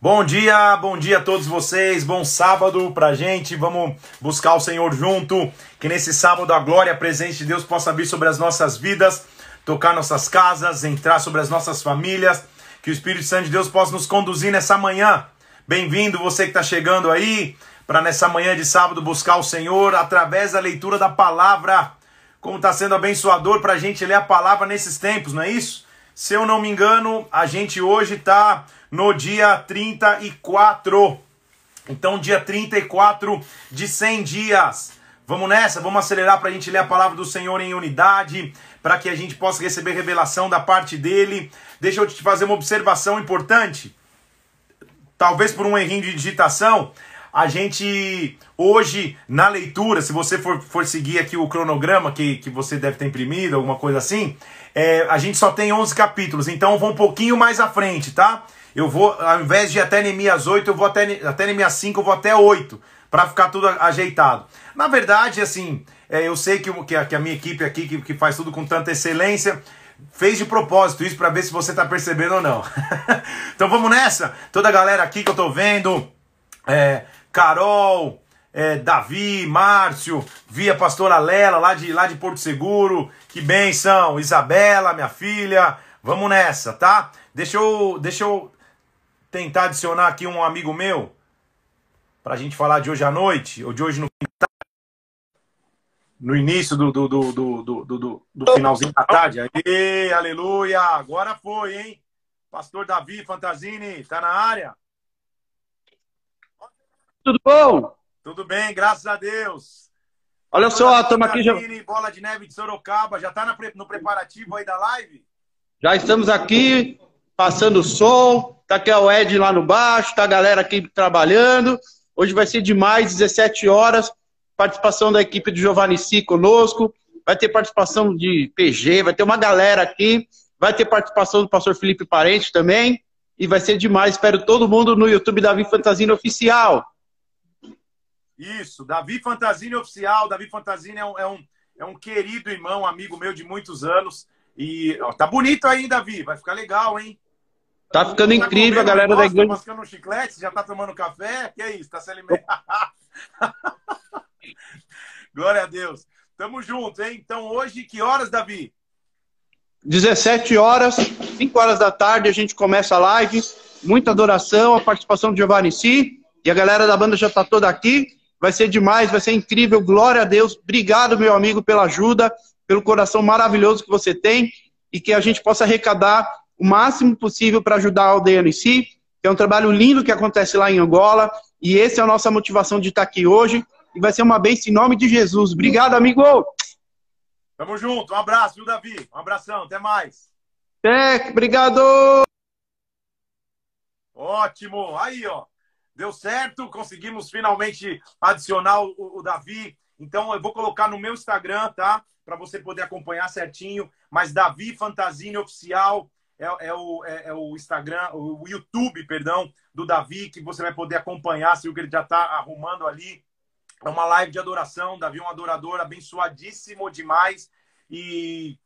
Bom dia, bom dia a todos vocês, bom sábado pra gente, vamos buscar o Senhor junto, que nesse sábado a glória, a presença de Deus possa vir sobre as nossas vidas, tocar nossas casas, entrar sobre as nossas famílias, que o Espírito Santo de Deus possa nos conduzir nessa manhã. Bem-vindo você que está chegando aí, para nessa manhã de sábado buscar o Senhor através da leitura da palavra, como está sendo abençoador para a gente ler a palavra nesses tempos, não é isso? Se eu não me engano, a gente hoje está no dia 34. Então, dia 34 de 100 dias. Vamos nessa, vamos acelerar para a gente ler a palavra do Senhor em unidade, para que a gente possa receber revelação da parte dele. Deixa eu te fazer uma observação importante. Talvez por um errinho de digitação, a gente hoje na leitura, se você for, for seguir aqui o cronograma que, que você deve ter imprimido, alguma coisa assim, é, a gente só tem 11 capítulos, então vou um pouquinho mais à frente, tá? eu vou, ao invés de ir até Neemias 8, eu vou até, até Neemias 5, eu vou até 8, para ficar tudo ajeitado. Na verdade, assim, é, eu sei que, que, a, que a minha equipe aqui, que, que faz tudo com tanta excelência, fez de propósito isso para ver se você está percebendo ou não. então vamos nessa. Toda a galera aqui que eu tô vendo, é, Carol, é, Davi, Márcio, via pastora Lela lá de, lá de Porto Seguro, que benção, Isabela, minha filha, vamos nessa, tá? Deixa eu, deixa eu tentar adicionar aqui um amigo meu para a gente falar de hoje à noite, ou de hoje no no início do, do, do, do, do, do, finalzinho da tarde. Aê, aleluia! Agora foi, hein? Pastor Davi Fantasini, tá na área? Tudo bom? Tudo bem, graças a Deus. Olha só, estamos aqui já. Bola de Neve de Sorocaba, já tá no preparativo aí da live? Já estamos aqui, passando o som. Tá aqui o Ed lá no baixo, tá a galera aqui trabalhando. Hoje vai ser demais, 17 horas. Participação da equipe do Giovanni Si conosco. Vai ter participação de PG, vai ter uma galera aqui. Vai ter participação do pastor Felipe Parente também. E vai ser demais. Espero todo mundo no YouTube Davi Fantasina Oficial. Isso, Davi Fantasini Oficial. Davi Fantasini é um, é um, é um querido irmão, amigo meu de muitos anos. E ó, tá bonito aí, Davi. Vai ficar legal, hein? Tá ficando tá incrível, a galera da igreja. Tá mascando um chiclete, já tá tomando café? Que é isso? Tá se alimentando? Glória a Deus. Tamo junto, hein? Então hoje, que horas, Davi? 17 horas, 5 horas da tarde, a gente começa a live. Muita adoração, a participação de Giovanni Si. E a galera da banda já tá toda aqui. Vai ser demais, vai ser incrível. Glória a Deus. Obrigado, meu amigo, pela ajuda, pelo coração maravilhoso que você tem. E que a gente possa arrecadar o máximo possível para ajudar a aldeia em si. É um trabalho lindo que acontece lá em Angola. E essa é a nossa motivação de estar aqui hoje. E vai ser uma bênção em nome de Jesus. Obrigado, amigo! Tamo junto. Um abraço, viu, Davi? Um abração. Até mais. É, obrigado! Ótimo. Aí, ó. Deu certo. Conseguimos finalmente adicionar o, o Davi. Então, eu vou colocar no meu Instagram, tá? Para você poder acompanhar certinho. Mas Davi Fantasini Oficial é, é, o, é, é, o Instagram, o YouTube, perdão, do Davi, que você vai poder acompanhar, se o que ele já está arrumando ali. É uma live de adoração. Davi é um adorador abençoadíssimo demais. E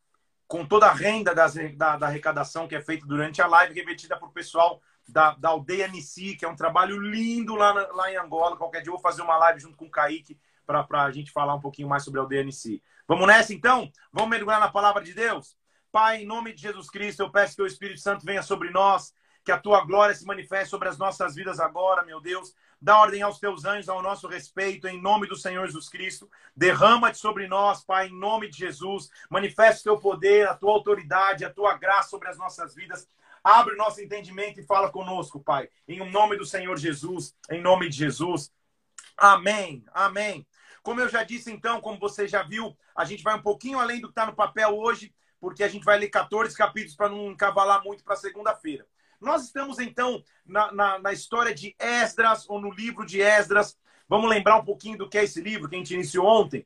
com toda a renda das, da, da, arrecadação que é feita durante a live, revertida para o pessoal da, da aldeia Nissi, que é um trabalho lindo lá, na, lá em Angola. Qualquer dia eu vou fazer uma live junto com o Kaique para a gente falar um pouquinho mais sobre a aldeia Nissi. Vamos nessa então? Vamos mergulhar na palavra de Deus? Pai, em nome de Jesus Cristo, eu peço que o Espírito Santo venha sobre nós, que a tua glória se manifeste sobre as nossas vidas agora, meu Deus. Dá ordem aos teus anjos ao nosso respeito, em nome do Senhor Jesus Cristo. Derrama-te sobre nós, Pai, em nome de Jesus. Manifesta o teu poder, a tua autoridade, a tua graça sobre as nossas vidas. Abre nosso entendimento e fala conosco, Pai. Em nome do Senhor Jesus, em nome de Jesus. Amém, amém. Como eu já disse, então, como você já viu, a gente vai um pouquinho além do que está no papel hoje porque a gente vai ler 14 capítulos para não encavalar muito para segunda-feira. Nós estamos, então, na, na, na, história de Esdras, ou no livro de Esdras. Vamos lembrar um pouquinho do que é esse livro que a gente iniciou ontem.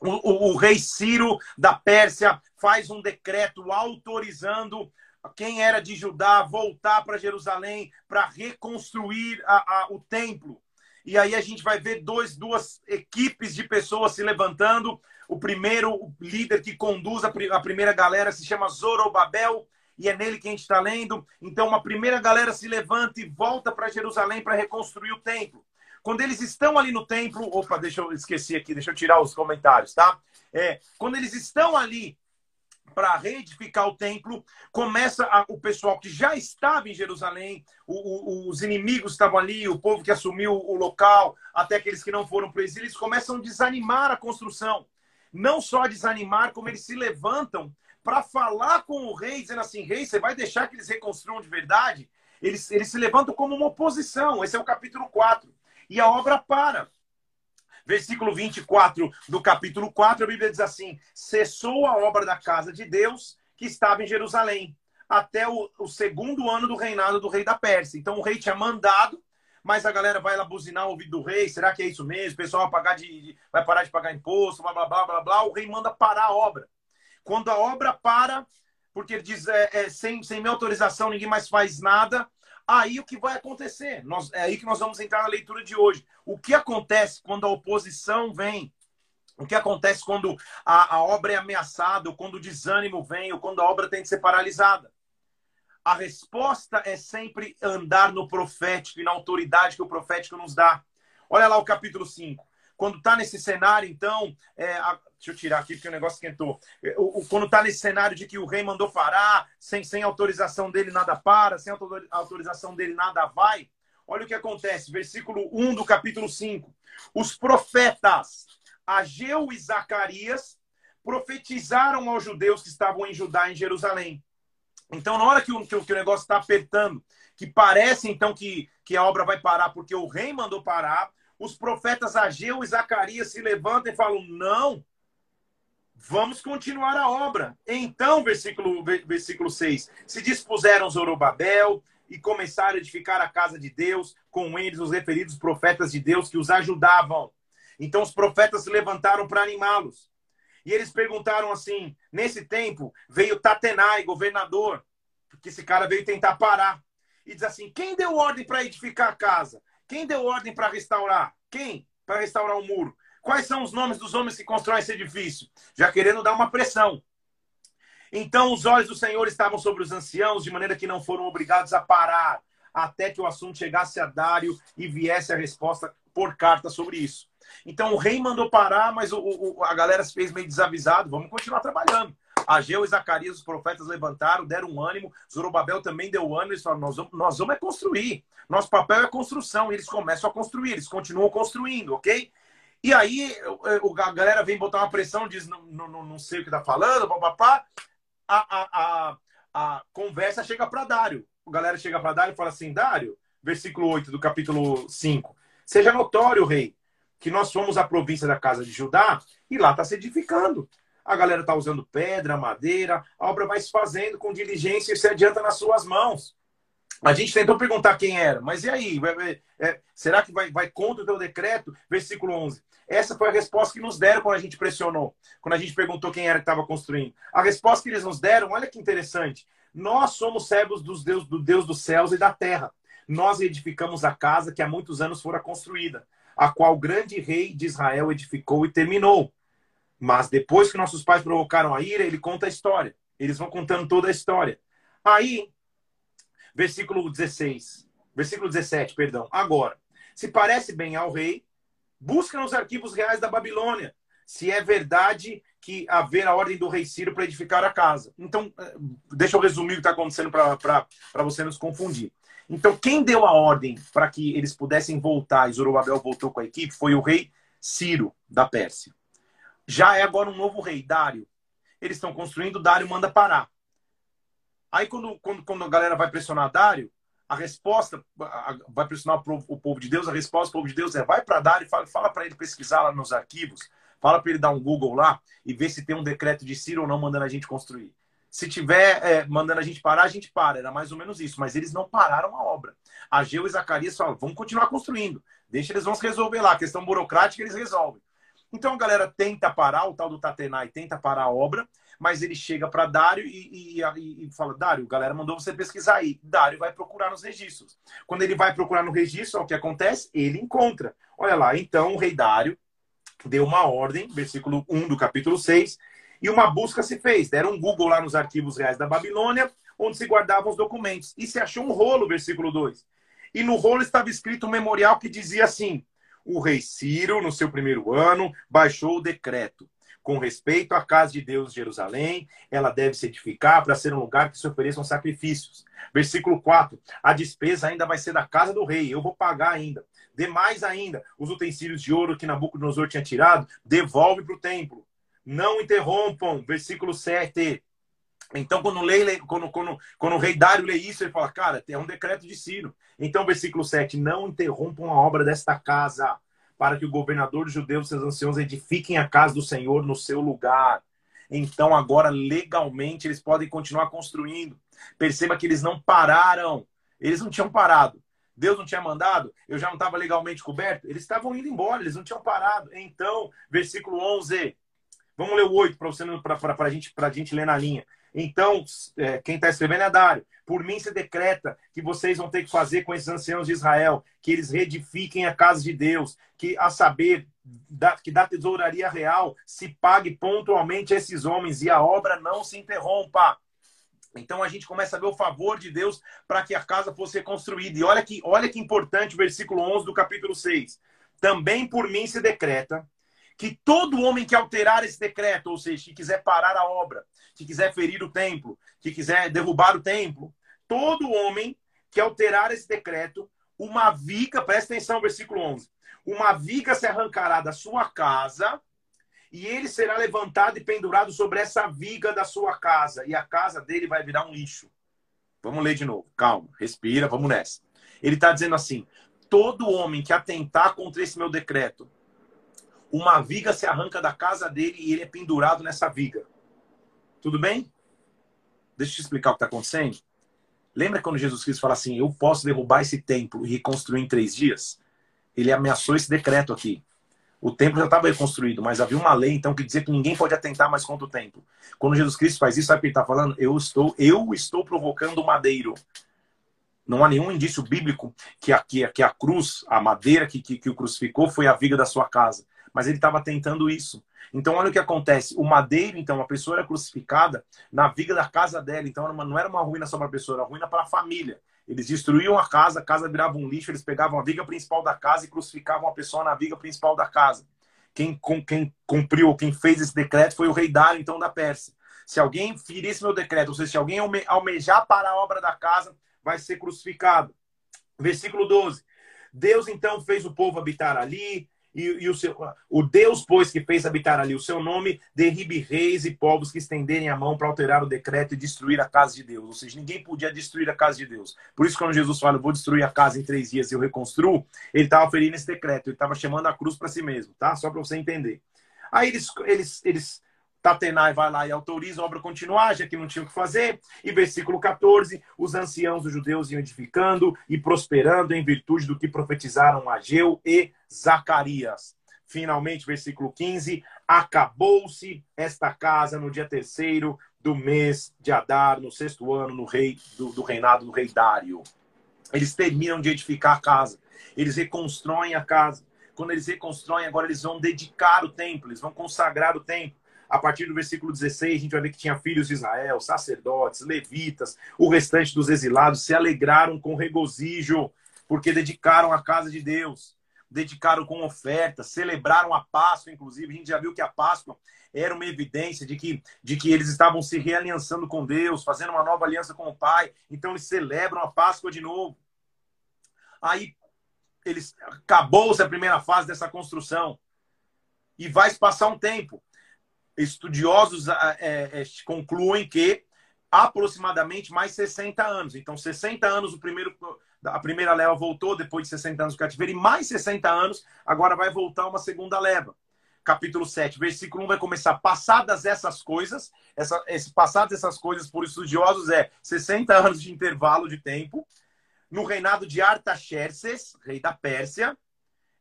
O, o, o rei Ciro da Pérsia faz um decreto autorizando quem era de Judá voltar para Jerusalém para reconstruir a, a, o templo. E aí a gente vai ver dois, duas equipes de pessoas se levantando. O primeiro líder que conduz a, primeira galera se chama Zorobabel. e é nele que a gente está lendo. Então, uma primeira galera se levanta e volta para Jerusalém para reconstruir o templo. Quando eles estão ali no templo, opa, deixa eu esquecer aqui, deixa eu tirar os comentários, tá? É, quando eles estão ali para reedificar o templo, começa a, o pessoal que já estava em Jerusalém, o, o, os inimigos estavam ali, o povo que assumiu o local, até aqueles que não foram para o exílio, eles começam a desanimar a construção. Não só desanimar, como eles se levantam para falar com o rei, dizendo assim: rei, você vai deixar que eles reconstruam de verdade? Eles, eles se levantam como uma oposição. Esse é o capítulo 4. E a obra para versículo 24 do capítulo 4, a Bíblia diz assim: cessou a obra da casa de Deus que estava em Jerusalém, até o, o segundo ano do reinado do rei da Pérsia. Então o rei tinha mandado, mas a galera vai lá buzinar o ouvido do rei. Será que é isso mesmo? O pessoal vai, pagar de, vai parar de pagar imposto, blá, blá, blá, blá, blá. O rei manda parar a obra. Quando a obra para, porque ele diz, é, é, sem, sem minha autorização ninguém mais faz nada, Aí o que vai acontecer? Nós, é aí que nós vamos entrar na leitura de hoje. O que acontece quando a oposição vem? O que acontece quando a, a obra é ameaçada, ou quando o desânimo vem, ou quando a obra tem de ser paralisada? A resposta é sempre andar no profético e na autoridade que o profético nos dá. Olha lá o capítulo 5. Quando está nesse cenário, então, é, a, Deixa eu tirar aqui porque o negócio esquentou. O, o, quando está nesse cenário de que o rei mandou parar, sem, sem autorização dele nada para, sem autorização dele nada vai. Olha o que acontece, versículo 1 do capítulo 5. Os profetas Ageu e Zacarias profetizaram aos judeus que estavam em Judá, em Jerusalém. Então, na hora que o, que o negócio está apertando, que parece então que, que a obra vai parar porque o rei mandou parar, os profetas Ageu e Zacarias se levantam e falam: não, Vamos continuar a obra. Então, versículo, versículo 6. Se dispuseram Zorobabel e começaram a edificar a casa de Deus, com eles os referidos profetas de Deus que os ajudavam. Então os profetas se levantaram para animá-los. E eles perguntaram assim: nesse tempo veio Tatenai, governador, porque esse cara veio tentar parar. E diz assim: quem deu ordem para edificar a casa? Quem deu ordem para restaurar? Quem? Para restaurar o muro? Quais são os nomes dos homens que constroem esse edifício? Já querendo dar uma pressão. Então os olhos do Senhor estavam sobre os anciãos, de maneira que não foram obrigados a parar, até que o assunto chegasse a Dário e viesse a resposta por carta sobre isso. Então o rei mandou parar, mas o, o, a galera se fez meio desavisado. Vamos continuar trabalhando. Ageu e Zacarias, os profetas, levantaram, deram um ânimo. Zorobabel também deu ânimo. Eles falaram: nós vamos, nós vamos é construir. Nosso papel é construção. E eles começam a construir, eles continuam construindo, ok? E aí a galera vem botar uma pressão, diz não, não, não sei o que tá falando, papapá. A, a, a, a conversa chega para Dário. A galera chega para Dário e fala assim: Dário, versículo 8 do capítulo 5. Seja notório, rei, que nós somos a província da casa de Judá e lá está se edificando. A galera está usando pedra, madeira, a obra vai se fazendo com diligência e se adianta nas suas mãos. A gente tentou perguntar quem era, mas e aí? É, será que vai, vai contra o teu decreto? Versículo 11. Essa foi a resposta que nos deram quando a gente pressionou, quando a gente perguntou quem era que estava construindo. A resposta que eles nos deram, olha que interessante. Nós somos servos dos Deus, do Deus dos céus e da terra. Nós edificamos a casa que há muitos anos fora construída, a qual o grande rei de Israel edificou e terminou. Mas depois que nossos pais provocaram a ira, ele conta a história. Eles vão contando toda a história. Aí, versículo 16, versículo 17, perdão. Agora, se parece bem ao rei, busca nos arquivos reais da Babilônia se é verdade que haver a ordem do rei Ciro para edificar a casa. Então, eh, deixa eu resumir o que está acontecendo para você nos confundir. Então, quem deu a ordem para que eles pudessem voltar, e Zorobabel voltou com a equipe, foi o rei Ciro, da Pérsia. Já é agora um novo rei, Dário. Eles estão construindo, Dário manda parar. Aí, quando, quando, quando a galera vai pressionar Dário, a resposta vai pressionar o povo de Deus, a resposta do povo de Deus é vai para Dário fala, fala para ele pesquisar lá nos arquivos, fala para ele dar um Google lá e ver se tem um decreto de Ciro ou não mandando a gente construir. Se tiver é, mandando a gente parar, a gente para. Era mais ou menos isso. Mas eles não pararam a obra. Ageu e Zacarias falam, vamos continuar construindo. Deixa eles vão se resolver lá. A questão burocrática eles resolvem. Então a galera tenta parar, o tal do Tatenai tenta parar a obra mas ele chega para Dário e, e, e, fala: Dário, galera mandou você pesquisar aí. Dário vai procurar nos registros. Quando ele vai procurar no registro, o que acontece? Ele encontra. Olha lá, então o rei Dário deu uma ordem, versículo 1 do capítulo 6, E uma busca se fez. Deram um Google lá nos arquivos reais da Babilônia, onde se guardavam os documentos. E se achou um rolo, versículo 2. E no rolo estava escrito um memorial que dizia assim: O rei Ciro, no seu primeiro ano, baixou o decreto. Com respeito à casa de Deus de Jerusalém, ela deve se edificar para ser um lugar que se ofereçam sacrifícios. Versículo 4: A despesa ainda vai ser da casa do rei, eu vou pagar ainda. Demais ainda, os utensílios de ouro que Nabucodonosor tinha tirado, devolve para o templo. Não interrompam. Versículo 7. Então, quando, lei, quando, quando, quando o rei Dário lê isso, ele fala, cara, é um decreto de Ciro. Então, versículo 7, não interrompam a obra desta casa, para que o governador dos judeus e seus anciãos edifiquem a casa do Senhor no seu lugar. Então, agora, legalmente, eles podem continuar construindo. Perceba que eles não pararam. Eles não tinham parado. Deus não tinha mandado, eu já não estava legalmente coberto, eles estavam indo embora, eles não tinham parado. Então, versículo 11. Vamos ler o 8 para a gente, gente ler na linha. Então, é, quem está escrevendo é Dário. Por mim se decreta que vocês vão ter que fazer com esses anciãos de Israel, que eles reedifiquem a casa de Deus, que a saber, da, que da tesouraria real se pague pontualmente a esses homens e a obra não se interrompa. Então a gente começa a ver o favor de Deus para que a casa fosse reconstruída. E olha que, olha que importante o versículo 11 do capítulo 6. Também por mim se decreta que todo homem que alterar esse decreto, ou seja, que quiser parar a obra, que quiser ferir o templo, que quiser derrubar o templo, todo homem que alterar esse decreto, uma viga, presta atenção, versículo 11, uma viga se arrancará da sua casa e ele será levantado e pendurado sobre essa viga da sua casa, e a casa dele vai virar um lixo. Vamos ler de novo, calma, respira, vamos nessa. Ele está dizendo assim: todo homem que atentar contra esse meu decreto, uma viga se arranca da casa dele e ele é pendurado nessa viga. Tudo bem? Deixa eu te explicar o que está acontecendo. Lembra quando Jesus Cristo fala assim: Eu posso derrubar esse templo e reconstruir em três dias? Ele ameaçou esse decreto aqui. O templo já estava reconstruído, mas havia uma lei então que dizia que ninguém pode atentar mais contra o templo. Quando Jesus Cristo faz isso, sabe o que ele está falando? Eu estou, eu estou provocando o madeiro. Não há nenhum indício bíblico que a, que, que a cruz, a madeira que, que, que o crucificou, foi a viga da sua casa. Mas ele estava tentando isso. Então, olha o que acontece. O madeiro, então, a pessoa era crucificada na viga da casa dela. Então, não era uma ruína só para a pessoa, era ruína para a família. Eles destruíam a casa, a casa virava um lixo, eles pegavam a viga principal da casa e crucificavam a pessoa na viga principal da casa. Quem, com, quem cumpriu, quem fez esse decreto foi o rei Dário, então, da Pérsia. Se alguém ferisse meu decreto, ou seja, se alguém almejar para a obra da casa, vai ser crucificado. Versículo 12. Deus, então, fez o povo habitar ali, e, e, o, seu, o Deus, pois, que fez habitar ali o seu nome, derribe reis e povos que estenderem a mão para alterar o decreto e destruir a casa de Deus. Ou seja, ninguém podia destruir a casa de Deus. Por isso, quando Jesus fala, vou destruir a casa em três dias e eu reconstruo, ele estava ferindo esse decreto, ele estava chamando a cruz para si mesmo, tá? Só para você entender. Aí eles, eles, eles Tatenai vai lá e autoriza a obra continuar, já que não tinha o que fazer. E versículo 14: os anciãos dos judeus iam edificando e prosperando em virtude do que profetizaram Ageu e Zacarias. Finalmente, versículo 15: acabou-se esta casa no dia terceiro do mês de Adar, no sexto ano no rei, do, do reinado do rei Dário. Eles terminam de edificar a casa, eles reconstroem a casa. Quando eles reconstroem, agora eles vão dedicar o templo, eles vão consagrar o templo a partir do versículo 16, a gente vai ver que tinha filhos de Israel, sacerdotes, levitas, o restante dos exilados se alegraram com regozijo, porque dedicaram a casa de Deus, dedicaram com ofertas, celebraram a Páscoa, inclusive. A gente já viu que a Páscoa era uma evidência de que, de que eles estavam se realiançando com Deus, fazendo uma nova aliança com o Pai. Então eles celebram a Páscoa de novo. Aí eles acabou-se a primeira fase dessa construção. E vai passar um tempo estudiosos é, é, concluem que aproximadamente mais 60 anos. Então, 60 anos o primeiro a primeira leva voltou depois de 60 anos do cativeiro e mais 60 anos agora vai voltar uma segunda leva. Capítulo 7, versículo 1 vai começar passadas essas coisas, essa, esse passadas essas coisas por estudiosos é 60 anos de intervalo de tempo. No reinado de Artaxerxes, rei da Pérsia,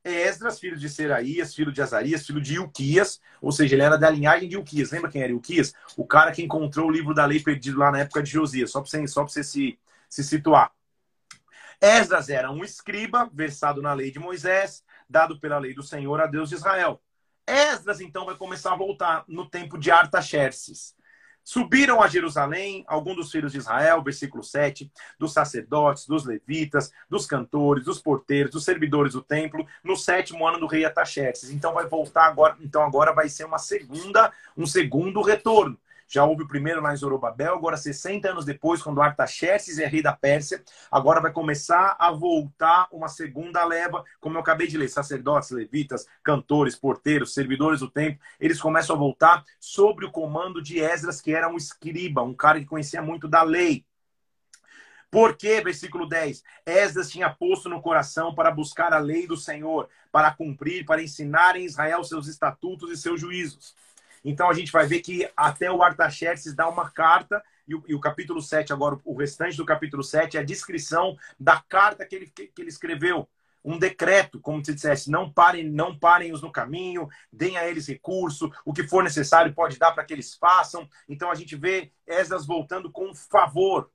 Esdras, filho de Seraías, filho de Azarias, filho de Ilquias, ou seja, ele era da linhagem de Ilquias. Lembra quem era Ilquias? O cara que encontrou o livro da lei perdido lá na época de Josias, só para você, só você se, se situar. Esdras era um escriba, versado na lei de Moisés, dado pela lei do Senhor a Deus de Israel. Esdras, então, vai começar a voltar no tempo de Artaxerxes. Subiram a Jerusalém alguns dos filhos de Israel, versículo 7, dos sacerdotes, dos levitas, dos cantores, dos porteiros, dos servidores do templo, no sétimo ano do rei Ataxerxes. Então vai voltar agora, então agora vai ser uma segunda, um segundo retorno. Já houve o primeiro lá em Zorobabel, agora 60 anos depois, quando Artaxerxes é rei da Pérsia, agora vai começar a voltar uma segunda leva, como eu acabei de ler, sacerdotes, levitas, cantores, porteiros, servidores do templo, eles começam a voltar sobre o comando de Esdras, que era um escriba, um cara que conhecia muito da lei. Porque, versículo 10, Esdras tinha posto no coração para buscar a lei do Senhor, para cumprir, para ensinar em Israel seus estatutos e seus juízos. Então a gente vai ver que até o Artaxerxes dá uma carta, e o, e o, capítulo 7, agora, o restante do capítulo 7 é a descrição da carta que ele, que, que ele escreveu. Um decreto, como se dissesse, não parem, não parem-os no caminho, deem a eles recurso, o que for necessário pode dar para que eles façam. Então a gente vê Esdras voltando com favor.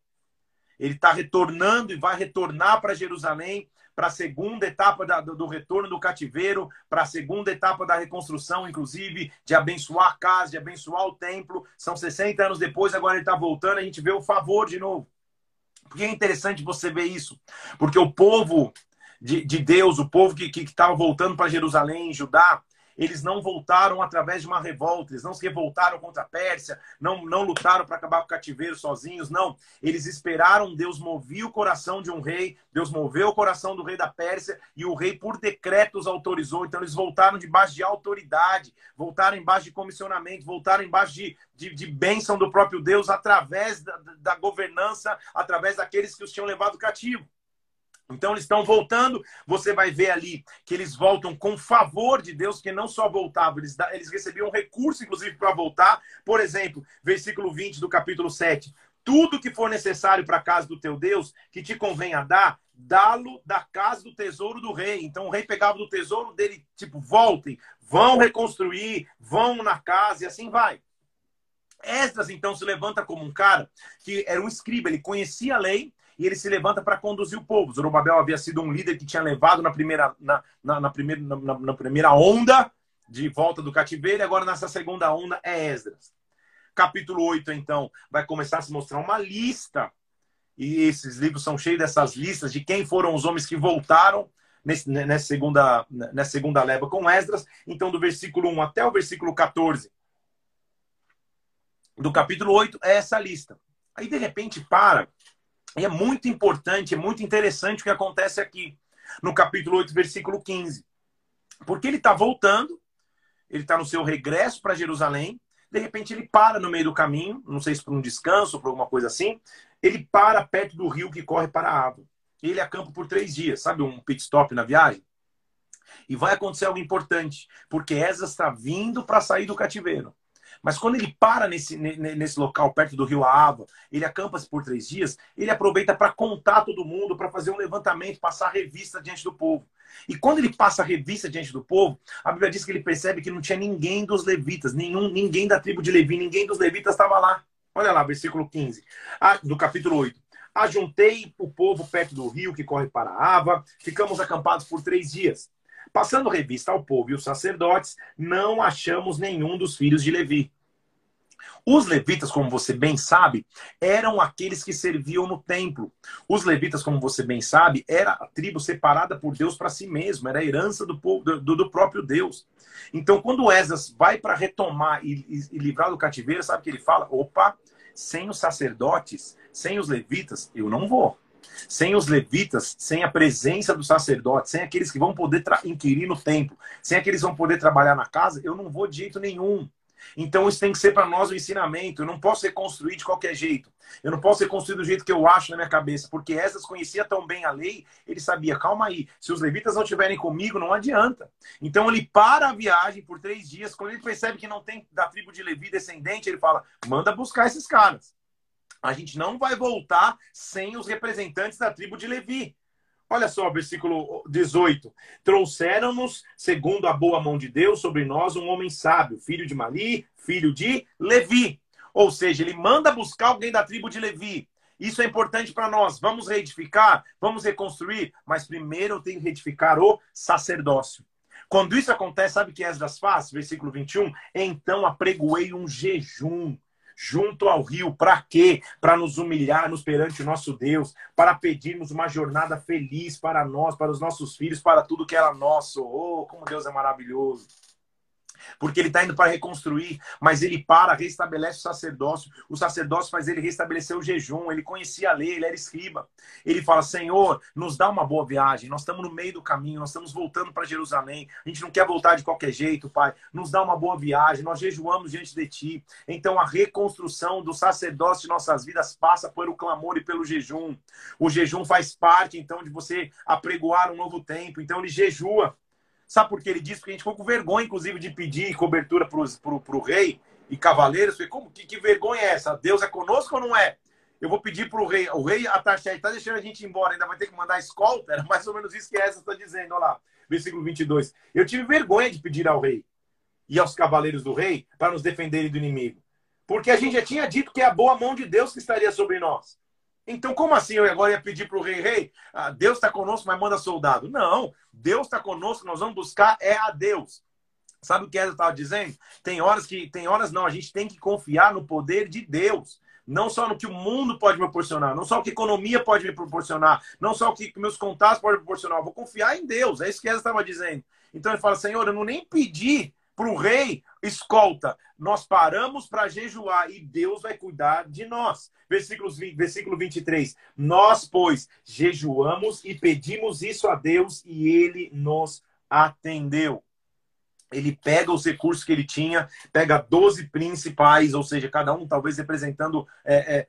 Ele está retornando e vai retornar para Jerusalém para a segunda etapa da, do, do, retorno do cativeiro, para a segunda etapa da reconstrução, inclusive, de abençoar a casa, de abençoar o templo. São 60 anos depois, agora ele está voltando, a gente vê o favor de novo. Porque é interessante você ver isso. Porque o povo de, de Deus, o povo que estava voltando para Jerusalém, Judá, eles não voltaram através de uma revolta, eles não se revoltaram contra a Pérsia, não, não lutaram para acabar com o cativeiro sozinhos, não. Eles esperaram, Deus movia o coração de um rei, Deus moveu o coração do rei da Pérsia e o rei, por decretos, autorizou. Então, eles voltaram debaixo de autoridade, voltaram embaixo de comissionamento, voltaram embaixo de, de, de bênção do próprio Deus através da, da governança, através daqueles que os tinham levado cativo. Então eles estão voltando, você vai ver ali que eles voltam com favor de Deus, que não só voltavam, eles, eles recebiam recurso, inclusive, para voltar. Por exemplo, versículo 20 do capítulo 7. Tudo que for necessário para a casa do teu Deus, que te convenha dar, dá-lo da casa do tesouro do rei. Então o rei pegava do tesouro dele, tipo, voltem, vão reconstruir, vão na casa e assim vai. Esdras, então, se levanta como um cara que era um escriba, ele conhecia a lei, e ele se levanta para conduzir o povo. Zorobabel havia sido um líder que tinha levado na primeira, na, na, na primeira, na, na, primeira onda de volta do cativeiro, e agora nessa segunda onda é Esdras. Capítulo 8, então, vai começar a se mostrar uma lista, e esses livros são cheios dessas listas de quem foram os homens que voltaram nesse, nessa, segunda, nessa segunda leva com Esdras. Então, do versículo 1 até o versículo 14 do capítulo 8 é essa lista. Aí, de repente, para e é muito importante, é muito interessante o que acontece aqui, no capítulo 8, versículo 15. Porque ele está voltando, ele está no seu regresso para Jerusalém, de repente ele para no meio do caminho, não sei se por um descanso por alguma coisa assim, ele para perto do rio que corre para a Ava. Ele acampa por três dias, sabe um pit stop na viagem? E vai acontecer algo importante, porque Esdras está vindo para sair do cativeiro. Mas quando ele para nesse, nesse local, perto do rio Ava, ele acampa-se por três dias, ele aproveita para contar todo mundo, para fazer um levantamento, passar revista diante do povo. E quando ele passa a revista diante do povo, a Bíblia diz que ele percebe que não tinha ninguém dos levitas, nenhum, ninguém da tribo de Levi, ninguém dos levitas estava lá. Olha lá, versículo 15, ah, do capítulo 8. Ajuntei o povo perto do rio que corre para Ava, ficamos acampados por três dias. Passando revista ao povo e os sacerdotes, não achamos nenhum dos filhos de Levi. Os levitas, como você bem sabe, eram aqueles que serviam no templo. Os levitas, como você bem sabe, era a tribo separada por Deus para si mesmo, era a herança do, povo, do, do próprio Deus. Então, quando Esdras vai para retomar e, e, e livrar do cativeiro, sabe o que ele fala? Opa, sem os sacerdotes, sem os levitas, eu não vou. Sem os levitas, sem a presença do sacerdote, sem aqueles que vão poder inquirir no templo, sem aqueles que vão poder trabalhar na casa, eu não vou de jeito nenhum. Então isso tem que ser para nós o um ensinamento. Eu não posso reconstruir de qualquer jeito. Eu não posso reconstruir do jeito que eu acho na minha cabeça, porque essas conhecia tão bem a lei, ele sabia, calma aí, se os levitas não estiverem comigo, não adianta. Então ele para a viagem por três dias, quando ele percebe que não tem da tribo de Levi descendente, ele fala, manda buscar esses caras. A gente não vai voltar sem os representantes da tribo de Levi. Olha só, versículo 18. Trouxeram-nos, segundo a boa mão de Deus, sobre nós um homem sábio, filho de Mali, filho de Levi. Ou seja, ele manda buscar alguém da tribo de Levi. Isso é importante para nós. Vamos reedificar, vamos reconstruir, mas primeiro eu tenho que reedificar o sacerdócio. Quando isso acontece, sabe o que Esdras faz? Versículo 21. Então apregoei um jejum junto ao rio. Para quê? Para nos humilharmos perante o nosso Deus, para pedirmos uma jornada feliz para nós, para os nossos filhos, para tudo que era nosso. Oh, como Deus é maravilhoso porque ele está indo para reconstruir, mas ele para, restabelece o sacerdócio. O sacerdócio faz ele restabelecer o jejum. Ele conhecia a lei, ele era escriba. Ele fala: Senhor, nos dá uma boa viagem. Nós estamos no meio do caminho, nós estamos voltando para Jerusalém. A gente não quer voltar de qualquer jeito, Pai. Nos dá uma boa viagem. Nós jejuamos diante de Ti. Então a reconstrução do sacerdócio de nossas vidas passa pelo clamor e pelo jejum. O jejum faz parte, então, de você apregoar um novo tempo. Então ele jejua. Sabe por que ele disse? Porque a gente ficou com vergonha, inclusive, de pedir cobertura para o rei e cavaleiros. Falei, como? Que, que, vergonha é essa? Deus é conosco ou não é? Eu vou pedir para o rei. O rei Ataxé está deixando a gente embora, ainda vai ter que mandar escolta. Era mais ou menos isso que essa está dizendo. Olha lá, versículo 22. Eu tive vergonha de pedir ao rei e aos cavaleiros do rei para nos defenderem do inimigo. Porque a gente já tinha dito que é a boa mão de Deus que estaria sobre nós. Então, como assim eu agora ia pedir para o rei, rei, ah, Deus está conosco, mas manda soldado? Não, Deus está conosco, nós vamos buscar é a Deus. Sabe o que eu estava dizendo? Tem horas que, tem horas não, a gente tem que confiar no poder de Deus. Não só no que o mundo pode me proporcionar, não só o que a economia pode me proporcionar, não só o que meus contatos podem me proporcionar. Eu vou confiar em Deus. É isso que Eza estava dizendo. Então ele fala, Senhor, eu não nem pedi para o rei escolta. Nós paramos para jejuar e Deus vai cuidar de nós. Versículos 20, versículo 23. Nós, pois, jejuamos e pedimos isso a Deus e ele nos atendeu. Ele pega os recursos que ele tinha, pega 12 principais, ou seja, cada um talvez representando é, é,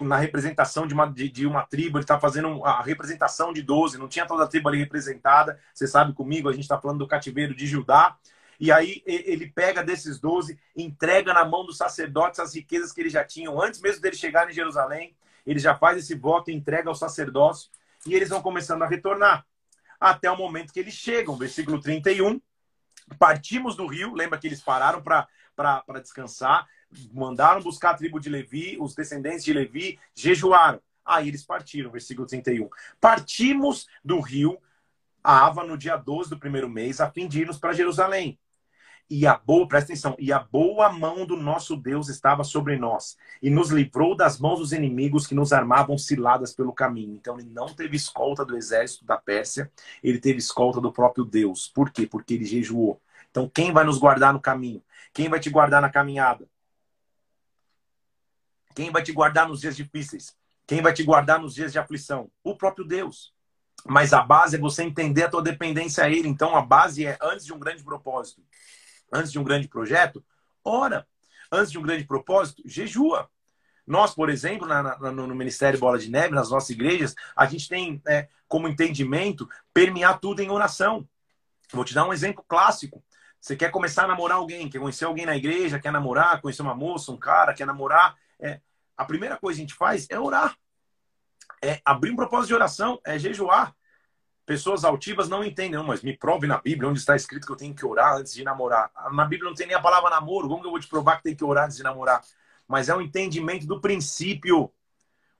na representação de uma, de, de uma tribo, ele está fazendo a representação de 12, não tinha toda a tribo ali representada. Você sabe comigo, a gente está falando do cativeiro de Judá. E aí ele pega desses doze, entrega na mão dos sacerdotes as riquezas que eles já tinham antes mesmo deles chegarem em Jerusalém. Ele já faz esse voto entrega ao sacerdócio. E eles vão começando a retornar. Até o momento que eles chegam, versículo 31. Partimos do rio, lembra que eles pararam para descansar, mandaram buscar a tribo de Levi, os descendentes de Levi jejuaram. Aí eles partiram, versículo 31. Partimos do rio Ava no dia 12 do primeiro mês, a fim de irmos para Jerusalém. E a boa, presta atenção, e a boa mão do nosso Deus estava sobre nós, e nos livrou das mãos dos inimigos que nos armavam ciladas pelo caminho. Então ele não teve escolta do exército da Pérsia, ele teve escolta do próprio Deus. Por quê? Porque ele jejuou. Então quem vai nos guardar no caminho? Quem vai te guardar na caminhada? Quem vai te guardar nos dias difíceis? Quem vai te guardar nos dias de aflição? O próprio Deus. Mas a base é você entender a tua dependência a ele. Então a base é antes de um grande propósito antes de um grande projeto, ora. Antes de um grande propósito, jejua. Nós, por exemplo, na, na, no Ministério Bola de Neve, nas nossas igrejas, a gente tem é, como entendimento permear tudo em oração. Vou te dar um exemplo clássico. Você quer começar a namorar alguém, quer conhecer alguém na igreja, quer namorar, conhecer uma moça, um cara, quer namorar. É, a primeira coisa que a gente faz é orar. É abrir um propósito de oração, é jejuar. Pessoas altivas não entendem, não, mas me prove na Bíblia onde está escrito que eu tenho que orar antes de namorar. Na Bíblia não tem nem a palavra namoro, como que eu vou te provar que tem que orar antes de namorar? Mas é um entendimento do princípio.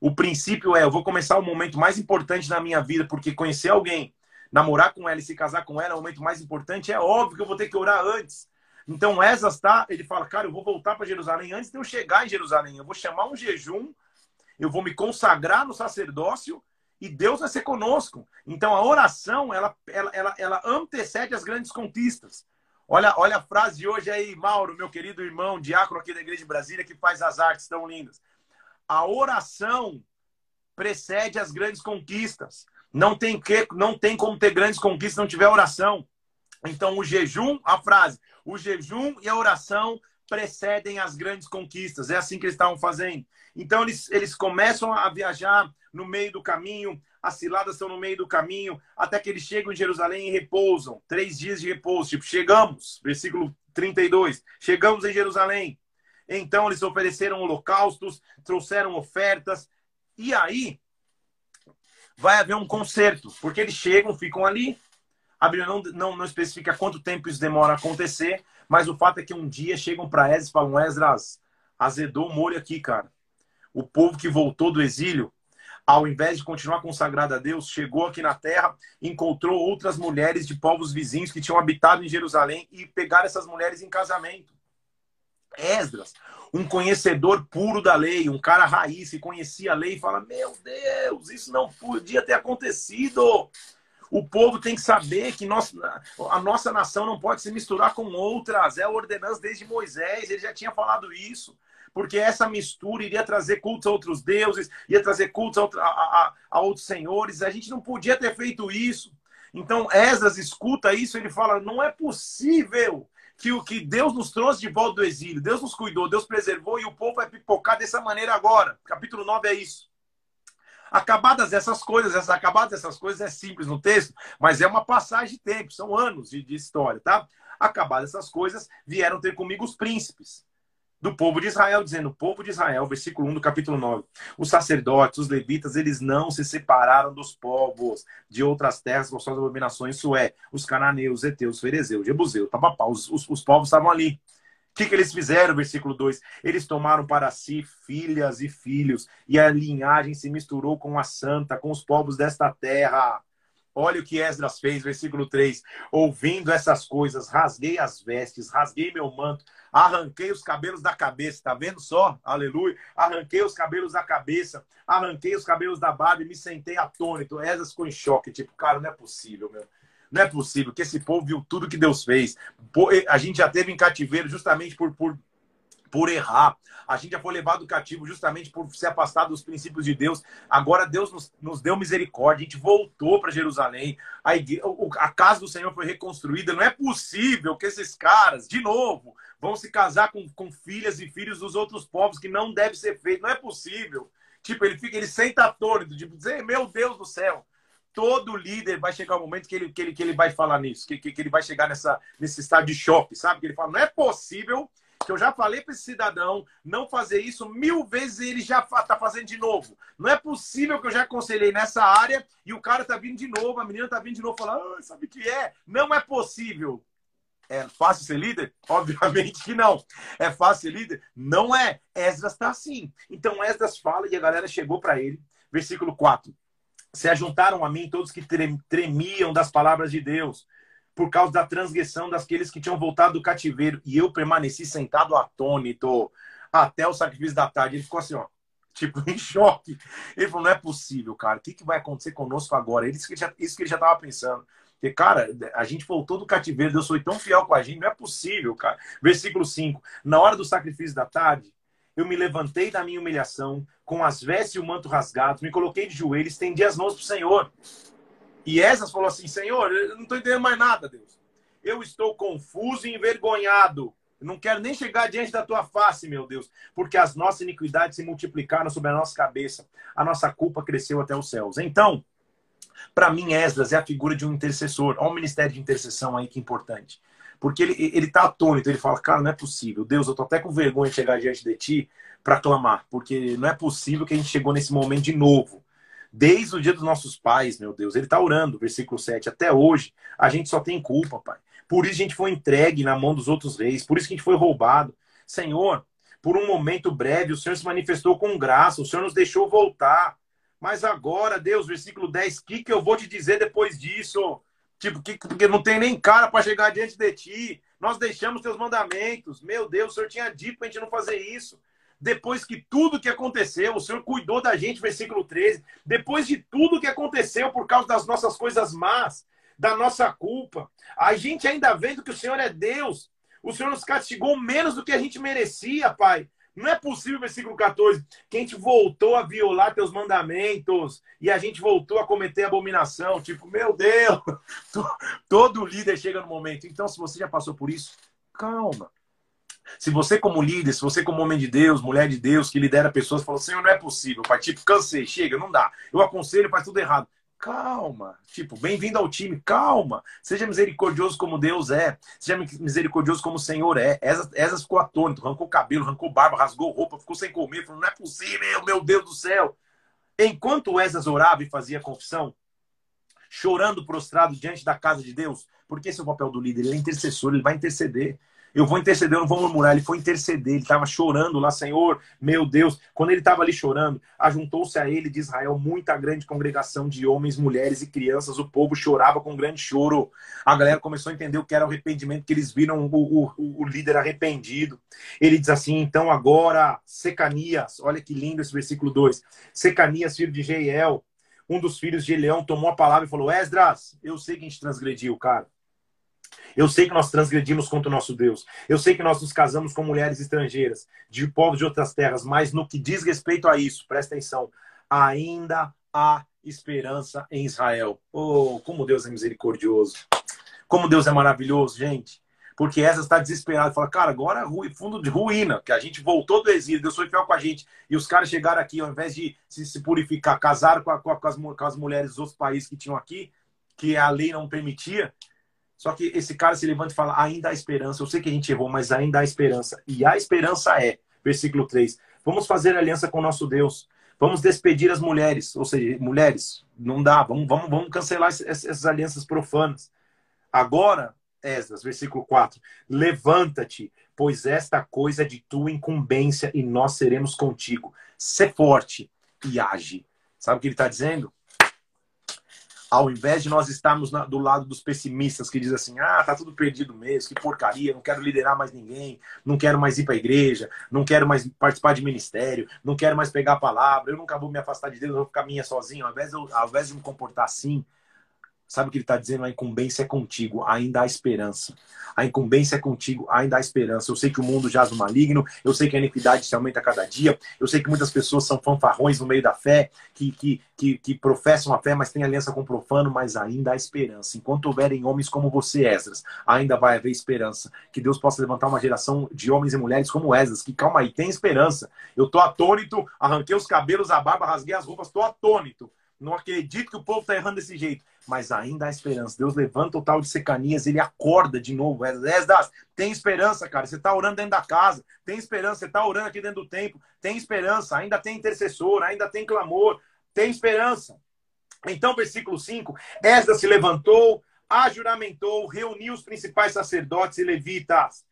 O princípio é, eu vou começar o momento mais importante da minha vida, porque conhecer alguém, namorar com ela e se casar com ela é o momento mais importante, é óbvio que eu vou ter que orar antes. Então, Esas tá, ele fala, cara, eu vou voltar para Jerusalém antes de eu chegar em Jerusalém. Eu vou chamar um jejum, eu vou me consagrar no sacerdócio e Deus vai ser conosco. Então a oração, ela, ela, ela, ela antecede as grandes conquistas. Olha, olha a frase de hoje aí, Mauro, meu querido irmão, diácono aqui da Igreja de Brasília, que faz as artes tão lindas. A oração precede as grandes conquistas. Não tem, que, não tem como ter grandes conquistas se não tiver oração. Então, o jejum, a frase, o jejum e a oração precedem as grandes conquistas. É assim que eles estavam fazendo. Então, eles, eles começam a viajar no meio do caminho, as ciladas estão no meio do caminho, até que eles chegam em Jerusalém e repousam. Três dias de repouso. Tipo, chegamos, versículo 32. Chegamos em Jerusalém. Então eles ofereceram holocaustos, trouxeram ofertas. E aí vai haver um concerto, porque eles chegam, ficam ali. A Bíblia não, não, não especifica quanto tempo isso demora a acontecer, mas o fato é que um dia chegam para Esdras e falam: Esdras, azedou o molho aqui, cara. O povo que voltou do exílio ao invés de continuar consagrado a Deus, chegou aqui na terra, encontrou outras mulheres de povos vizinhos que tinham habitado em Jerusalém e pegaram essas mulheres em casamento. Esdras, um conhecedor puro da lei, um cara raiz que conhecia a lei, fala: Meu Deus, isso não podia ter acontecido. O povo tem que saber que nós, a nossa nação não pode se misturar com outras. É a ordenança desde Moisés, ele já tinha falado isso. Porque essa mistura iria trazer cultos a outros deuses, ia trazer cultos a, a, a, a outros senhores. A gente não podia ter feito isso. Então, Esdras escuta isso, ele fala: não é possível que o que Deus nos trouxe de volta do exílio, Deus nos cuidou, Deus preservou e o povo vai pipocar dessa maneira agora. Capítulo 9 é isso. Acabadas essas coisas, essas, acabadas essas coisas é simples no texto, mas é uma passagem de tempo, são anos de, de história, tá? Acabadas essas coisas, vieram ter comigo os príncipes do povo de Israel, dizendo, o povo de Israel, versículo 1 do capítulo 9. Os sacerdotes, os levitas, eles não se separaram dos povos de outras terras com suas abominações, isso é, os cananeus, eteus, ferezeus, jebuseus, os, os, os povos estavam ali. O que, que eles fizeram? Versículo 2. Eles tomaram para si filhas e filhos, e a linhagem se misturou com a santa, com os povos desta terra. Olha o que Esdras fez, versículo 3. Ouvindo essas coisas, rasguei as vestes, rasguei meu manto, arranquei os cabelos da cabeça, tá vendo só? Aleluia. Arranquei os cabelos da cabeça, arranquei os cabelos da barba e me sentei atônito. Esdras ficou em choque, tipo, cara, não é possível, meu. Não é possível que esse povo viu tudo que Deus fez. A gente já teve em cativeiro justamente por, por por errar. A gente já foi levado cativo justamente por se afastar dos princípios de Deus. Agora Deus nos, nos deu misericórdia, a gente voltou para Jerusalém. A, igreja, a casa do Senhor foi reconstruída. Não é possível que esses caras, de novo, vão se casar com, com filhas e filhos dos outros povos, que não deve ser feito. Não é possível. Tipo, ele fica, ele senta atônito, tipo, dizer, meu Deus do céu. Todo líder vai chegar um momento que ele, que ele, que ele vai falar nisso, que, que, que ele vai chegar nessa, nesse estado de choque, sabe? Que ele fala, não é possível que eu já falei para esse cidadão não fazer isso mil vezes e ele já está fazendo de novo. Não é possível que eu já aconselhei nessa área e o cara está vindo de novo, a menina está vindo de novo falando, ah, sabe o que é? Não é possível. É fácil ser líder? Obviamente que não. É fácil ser líder? Não é. Esdras está assim. Então Esdras fala e a galera chegou para ele. Versículo 4. Se ajuntaram a mim todos que tremiam das palavras de Deus por causa da transgressão daqueles que tinham voltado do cativeiro. E eu permaneci sentado atônito até o sacrifício da tarde. Ele ficou assim, ó, tipo, em choque. Ele falou: não é possível, cara. O que, que vai acontecer conosco agora? Isso que ele já, isso que ele já estava pensando. Porque, cara, a gente voltou do cativeiro, Deus foi tão fiel com a gente, não é possível, cara. Versículo 5: Na hora do sacrifício da tarde, eu me levantei da minha humilhação, com as vestes e o manto rasgados, me coloquei de joelhos, estendi as mãos para o Senhor. E essas falou assim: Senhor, eu não estou entendendo mais nada, Deus. Eu estou confuso e envergonhado. Eu não quero nem chegar diante da tua face, meu Deus, porque as nossas iniquidades se multiplicaram sobre a nossa cabeça, a nossa culpa cresceu até os céus. Então, para mim, Esdras é a figura de um intercessor. Olha o ministério de intercessão aí que importante. Porque ele, ele tá atônito, ele fala, cara, não é possível. Deus, eu tô até com vergonha de chegar diante de ti para clamar, porque não é possível que a gente chegou nesse momento de novo. Desde o dia dos nossos pais, meu Deus. Ele está orando, versículo 7. Até hoje, a gente só tem culpa, Pai. Por isso a gente foi entregue na mão dos outros reis. Por isso que a gente foi roubado. Senhor, por um momento breve, o Senhor se manifestou com graça. O Senhor nos deixou voltar. Mas agora, Deus, versículo 10, o que, que eu vou te dizer depois disso? Tipo, que, porque não tem nem cara para chegar diante de ti. Nós deixamos teus mandamentos. Meu Deus, o Senhor tinha dito para a gente não fazer isso depois que tudo que aconteceu, o Senhor cuidou da gente, versículo 13, depois de tudo que aconteceu por causa das nossas coisas más, da nossa culpa, a gente ainda vendo que o Senhor é Deus, o Senhor nos castigou menos do que a gente merecia, Pai. Não é possível, versículo 14, que a gente voltou a violar teus mandamentos e a gente voltou a cometer abominação. Tipo, meu Deus, todo líder chega no momento. Então, se você já passou por isso, calma. Se você, como líder, se você, como homem de Deus, mulher de Deus, que lidera pessoas, fala, Senhor, não é possível, pai. Tipo, cansei, chega, não dá. Eu aconselho, faz tudo errado. Calma. Tipo, bem-vindo ao time, calma. Seja misericordioso como Deus é. Seja misericordioso como o Senhor é. Esas, ficou atônito, arrancou cabelo, arrancou barba, rasgou roupa, ficou sem comer. Falou, não é possível, meu Deus do céu. Enquanto Esas orava e fazia confissão, chorando prostrado diante da casa de Deus, porque esse é o papel do líder, ele é intercessor, ele vai interceder. Eu vou interceder, eu não vou murmurar. Ele foi interceder, ele estava chorando lá, Senhor, meu Deus. Quando ele estava ali chorando, ajuntou-se a ele de Israel muita grande congregação de homens, mulheres e crianças. O povo chorava com grande choro. A galera começou a entender o que era o arrependimento, que eles viram o, o, o líder arrependido. Ele diz assim: então agora, Secanias, olha que lindo esse versículo 2. Secanias, filho de Jeiel, um dos filhos de Leão, tomou a palavra e falou: Esdras, eu sei que a gente transgrediu, cara. Eu sei que nós transgredimos contra o nosso Deus. Eu sei que nós nos casamos com mulheres estrangeiras, de povos de outras terras, mas no que diz respeito a isso, presta atenção, ainda há esperança em Israel. Oh, como Deus é misericordioso. Como Deus é maravilhoso, gente. Porque essa está desesperada, fala, cara, agora é fundo de ruína, que a gente voltou do exílio, Deus foi fiel com a gente, e os caras chegaram aqui, ao invés de se, se purificar, casaram com, a, com, as, com as mulheres dos outros países que tinham aqui, que a lei não permitia, só que esse cara se levanta e fala: ainda há esperança. Eu sei que a gente errou, mas ainda há esperança. E a esperança é, versículo 3, vamos fazer aliança com nosso Deus. Vamos despedir as mulheres. Ou seja, mulheres, não dá. Vamos, vamos, vamos cancelar essas alianças profanas. Agora, Esdras, versículo 4: Levanta-te, pois esta coisa é de tua incumbência e nós seremos contigo. Sê forte e age. Sabe o que ele está dizendo? Ao invés de nós estarmos na, do lado dos pessimistas que dizem assim, ah, tá tudo perdido mesmo, que porcaria, não quero liderar mais ninguém, não quero mais ir para a igreja, não quero mais participar de ministério, não quero mais pegar a palavra, eu nunca vou me afastar de Deus, eu vou ficar minha sozinho. Ao invés, de ao invés de me comportar assim, Sabe o que ele está dizendo? A incumbência é contigo, ainda há esperança. A incumbência é contigo, ainda há esperança. Eu sei que o mundo jaz no maligno, eu sei que a iniquidade se aumenta a cada dia, eu sei que muitas pessoas são fanfarrões no meio da fé, que, que, que, que professam a fé, mas têm aliança com o profano, mas ainda há esperança. Enquanto houverem homens como você, Esdras, ainda vai haver esperança. Que Deus possa levantar uma geração de homens e mulheres como Esdras, que calma aí, tem esperança. Eu tô atônito, arranquei os cabelos, a barba, rasguei as roupas, tô atônito. Não acredito que o povo está errando desse jeito. Mas ainda há esperança. Deus levanta o tal de Secanias, ele acorda de novo. Esdras, tem esperança, cara. Você está orando dentro da casa. Tem esperança. Você está orando aqui dentro do templo. Tem esperança. Ainda tem intercessor. Ainda tem clamor. Tem esperança. Então, versículo 5: Esdras se levantou, ajuramentou, reuniu os principais sacerdotes e levitas.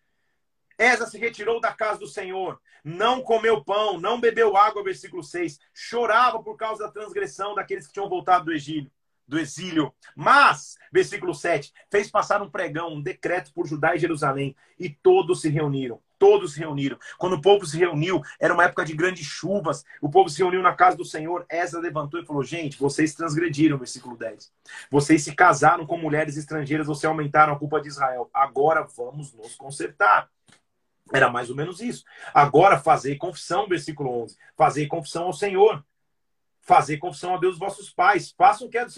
Esdras se retirou da casa do Senhor não comeu pão, não bebeu água, versículo 6. Chorava por causa da transgressão daqueles que tinham voltado do exílio. Do exílio. Mas, versículo 7, fez passar um pregão, um decreto por Judá e Jerusalém, e todos se reuniram. Todos se reuniram. Quando o povo se reuniu, era uma época de grandes chuvas. O povo se reuniu na casa do Senhor. Esa levantou e falou: Gente, vocês transgrediram, versículo 10. Vocês se casaram com mulheres estrangeiras, vocês aumentaram a culpa de Israel. Agora vamos nos consertar. Era mais ou menos isso. Agora, fazer confissão, versículo 11. Fazer confissão ao Senhor. Fazer confissão a Deus vossos pais. Façam o que é do,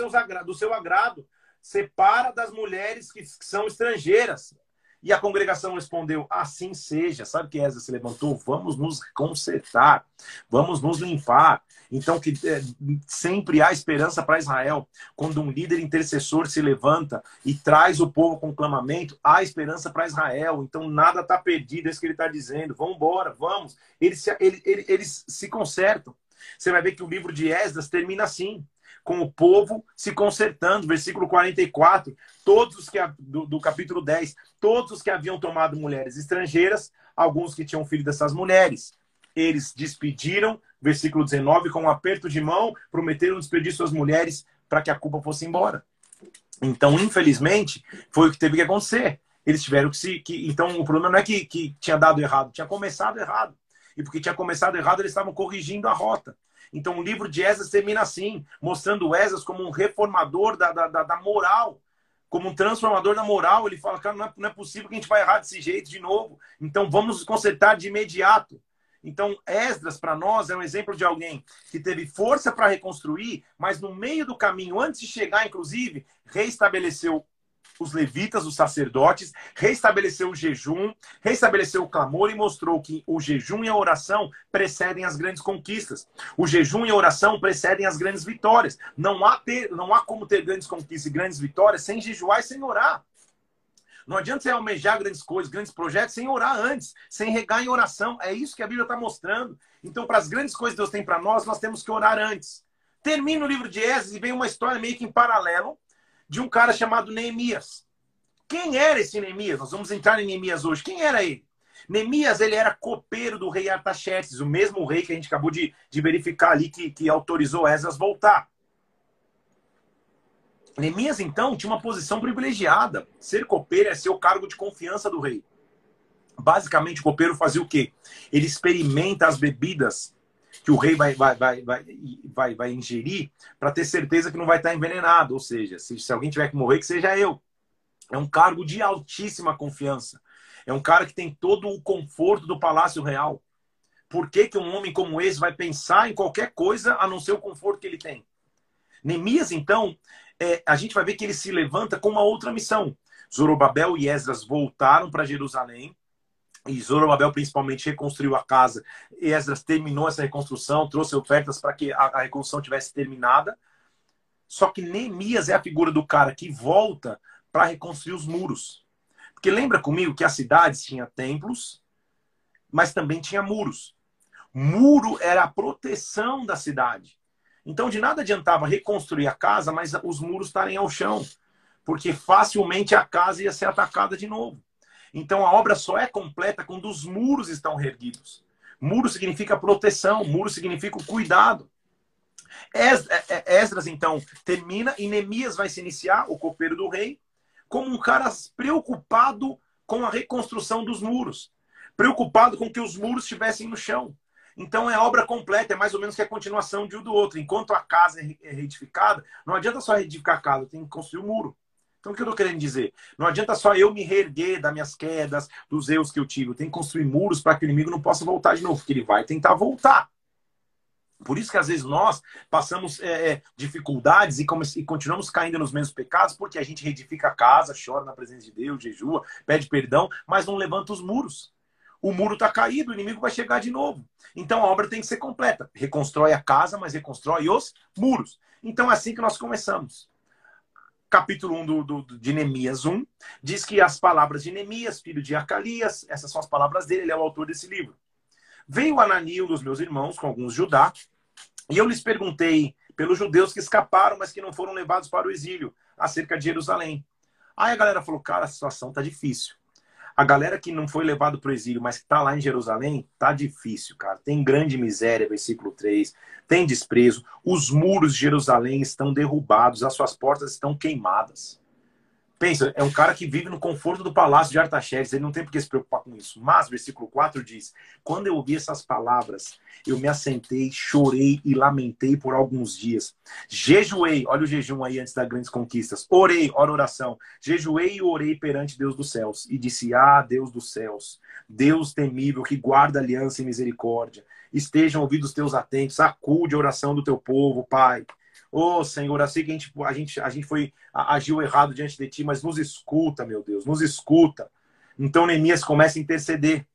do seu agrado. Separa das mulheres que são estrangeiras. E a congregação respondeu: Assim seja. Sabe que Ezra se levantou? Vamos nos consertar, vamos nos limpar. Então, que é, sempre há esperança para Israel. Quando um líder intercessor se levanta e traz o povo com clamamento, há esperança para Israel. Então, nada está perdido, é isso que ele está dizendo. Vamos embora, vamos. Eles se, eles, eles se consertam. Você vai ver que o livro de Esdras termina assim com o povo se consertando. Versículo 44. Todos os que, do, do capítulo 10, todos os que haviam tomado mulheres estrangeiras, alguns que tinham filho dessas mulheres. Eles despediram, versículo 19, com um aperto de mão, prometeram despedir suas mulheres para que a culpa fosse embora. Então, infelizmente, foi o que teve que acontecer. Eles tiveram que se. Que, então, o problema não é que, que tinha dado errado, tinha começado errado. E porque tinha começado errado, eles estavam corrigindo a rota. Então o livro de Esdras termina assim, mostrando Esdras como um reformador da, da, da, moral, como um transformador da moral. Ele fala, cara, não é, não é possível que a gente vai errar desse jeito de novo. Então vamos nos consertar de imediato. Então, Esdras, para nós, é um exemplo de alguém que teve força para reconstruir, mas no meio do caminho, antes de chegar, inclusive, reestabeleceu os levitas, os sacerdotes, restabeleceu o jejum, restabeleceu o clamor e mostrou que o jejum e a oração precedem as grandes conquistas. O jejum e a oração precedem as grandes vitórias. Não há, ter, não há como ter grandes conquistas e grandes vitórias sem jejuar e sem orar. Não adianta você almejar grandes coisas, grandes projetos, sem orar antes, sem regar em oração. É isso que a Bíblia está mostrando. Então, para as grandes coisas que Deus tem para nós, nós temos que orar antes. Termina o livro de Esdras e vem uma história meio que em paralelo, de um cara chamado Neemias. Quem era esse Neemias? Nós vamos entrar em Neemias hoje. Quem era ele? Neemias, ele era copeiro do rei Artaxerxes, o mesmo rei que a gente acabou de, de verificar ali, que, que autorizou Esdras voltar. Neemias, então, tinha uma posição privilegiada. Ser copeiro é ser o cargo de confiança do rei. Basicamente, o copeiro fazia o quê? Ele experimenta as bebidas que o rei vai, vai, vai, vai, vai, vai ingerir para ter certeza que não vai estar envenenado. Ou seja, se, se alguém tiver que morrer, que seja eu. É um cargo de altíssima confiança. É um cara que tem todo o conforto do palácio real. Por que, que um homem como esse vai pensar em qualquer coisa a não ser o conforto que ele tem? Neemias, então, é, a gente vai ver que ele se levanta com uma outra missão. Zorobabel e Esdras voltaram para Jerusalém e Zorobabel principalmente reconstruiu a casa. Esdras terminou essa reconstrução, trouxe ofertas para que a, reconstrução tivesse terminada. Só que Neemias é a figura do cara que volta para reconstruir os muros. Porque lembra comigo que a cidade tinha templos, mas também tinha muros. Muro era a proteção da cidade. Então de nada adiantava reconstruir a casa, mas os muros estarem ao chão, porque facilmente a casa ia ser atacada de novo. Então a obra só é completa quando os muros estão reerguidos. Muro significa proteção, muro significa o cuidado. É, é, Esdras, então, termina e Neemias vai se iniciar, o copeiro do rei, como um cara preocupado com a reconstrução dos muros, preocupado com que os muros estivessem no chão. Então é obra completa, é mais ou menos que a continuação de um do outro. Enquanto a casa é reedificada, não adianta só reedificar a casa, tem que construir o um muro. Então, o que eu estou querendo dizer? Não adianta só eu me reerguer das minhas quedas, dos erros que eu tive. Eu tenho que construir muros para que o inimigo não possa voltar de novo, porque ele vai tentar voltar. Por isso que às vezes nós passamos é, é dificuldades e, e, continuamos caindo nos mesmos pecados, porque a gente reedifica a casa, chora na presença de Deus, jejua, pede perdão, mas não levanta os muros. O muro está caído, o inimigo vai chegar de novo. Então a obra tem que ser completa. Reconstrói a casa, mas reconstrói os muros. Então é assim que nós começamos capítulo 1 do, do, de Neemias 1, diz que as palavras de Neemias, filho de Acalias, essas são as palavras dele, ele é o autor desse livro. Veio Anani, um dos meus irmãos, com alguns Judá, e eu lhes perguntei pelos judeus que escaparam, mas que não foram levados para o exílio, acerca de Jerusalém. Aí a galera falou, cara, a situação tá difícil. A galera que não foi levado para o exílio, mas que está lá em Jerusalém, tá difícil, cara. Tem grande miséria, versículo 3. Tem desprezo. Os muros de Jerusalém estão derrubados, as suas portas estão queimadas. Pensa, é um cara que vive no conforto do palácio de Artaxerxes, ele não tem por que se preocupar com isso. Mas, versículo 4 diz: Quando eu ouvi essas palavras, eu me assentei, chorei e lamentei por alguns dias. Jejuei, olha o jejum aí antes das grandes conquistas. Orei, ora oração. Jejuei e orei perante Deus dos céus. E disse: Ah, Deus dos céus, Deus temível, que guarda aliança e misericórdia. Estejam ouvidos teus atentos, acude a oração do teu povo, Pai. Ô oh, Senhor, sei que a gente, a, gente, a gente foi, agiu errado diante de ti, mas nos escuta, meu Deus, nos escuta. Então Neemias começa a interceder.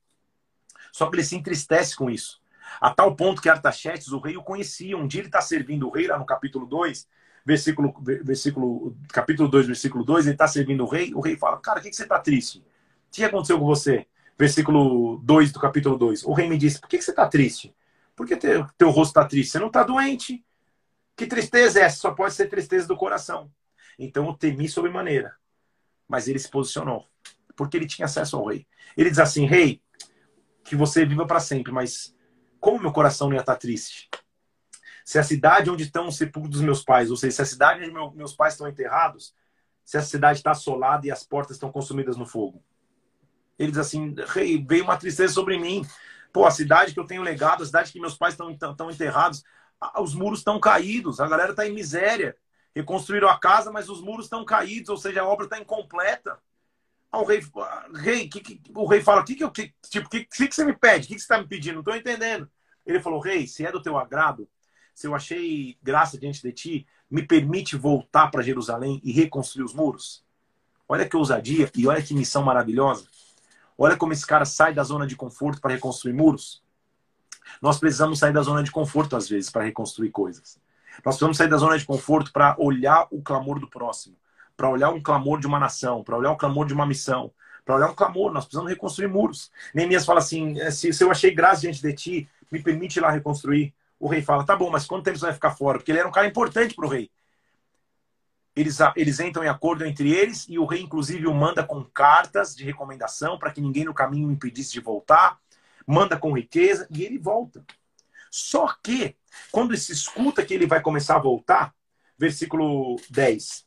Só que ele se entristece com isso. A tal ponto que Artaxerxes, o rei, o conhecia. Um dia ele está servindo o rei, lá no capítulo 2, versículo, versículo, capítulo 2, versículo 2, ele está servindo o rei. O rei fala: Cara, o que, que você está triste? O que aconteceu com você? Versículo 2 do capítulo 2. O rei me disse: Por que, que você está triste? Por que teu, teu rosto está triste? Você não está doente? Que tristeza é essa? Só pode ser tristeza do coração. Então eu temi sobremaneira. Mas ele se posicionou. Porque ele tinha acesso ao rei. Ele diz assim: Rei, que você viva para sempre, mas como meu coração não ia estar triste? Se a cidade onde estão os sepulcros dos meus pais, ou seja, se a cidade onde meu, meus pais estão enterrados, se a cidade está assolada e as portas estão consumidas no fogo. Ele diz assim: Rei, veio uma tristeza sobre mim. Pô, a cidade que eu tenho legado, a cidade que meus pais estão enterrados, os muros estão caídos, a galera está em miséria. Reconstruíram a casa, mas os muros estão caídos, ou seja, a obra está incompleta. Ah, o rei, rei que, que, o rei fala: que, que, que, tipo, que, que, que você me pede? O que, que você está me pedindo? Não estou entendendo. Ele falou: Rei, se é do teu agrado, se eu achei graça diante de ti, me permite voltar para Jerusalém e reconstruir os muros? Olha que ousadia e olha que missão maravilhosa. Olha como esse cara sai da zona de conforto para reconstruir muros. Nós precisamos sair da zona de conforto, às vezes, para reconstruir coisas. Nós precisamos sair da zona de conforto para olhar o clamor do próximo, para olhar um clamor de uma nação, para olhar o clamor de uma missão, para olhar um clamor. Nós precisamos reconstruir muros. Neemias fala assim: é, se, se eu achei graça diante de ti, me permite ir lá reconstruir. O rei fala: tá bom, mas quanto tempo você vai ficar fora? Porque ele era um cara importante para o rei. eles, eles entram em acordo entre eles e o rei, inclusive, o manda com cartas de recomendação para que ninguém no caminho o impedisse de voltar, manda com riqueza e ele volta. Só que, quando se escuta que ele vai começar a voltar, versículo 10.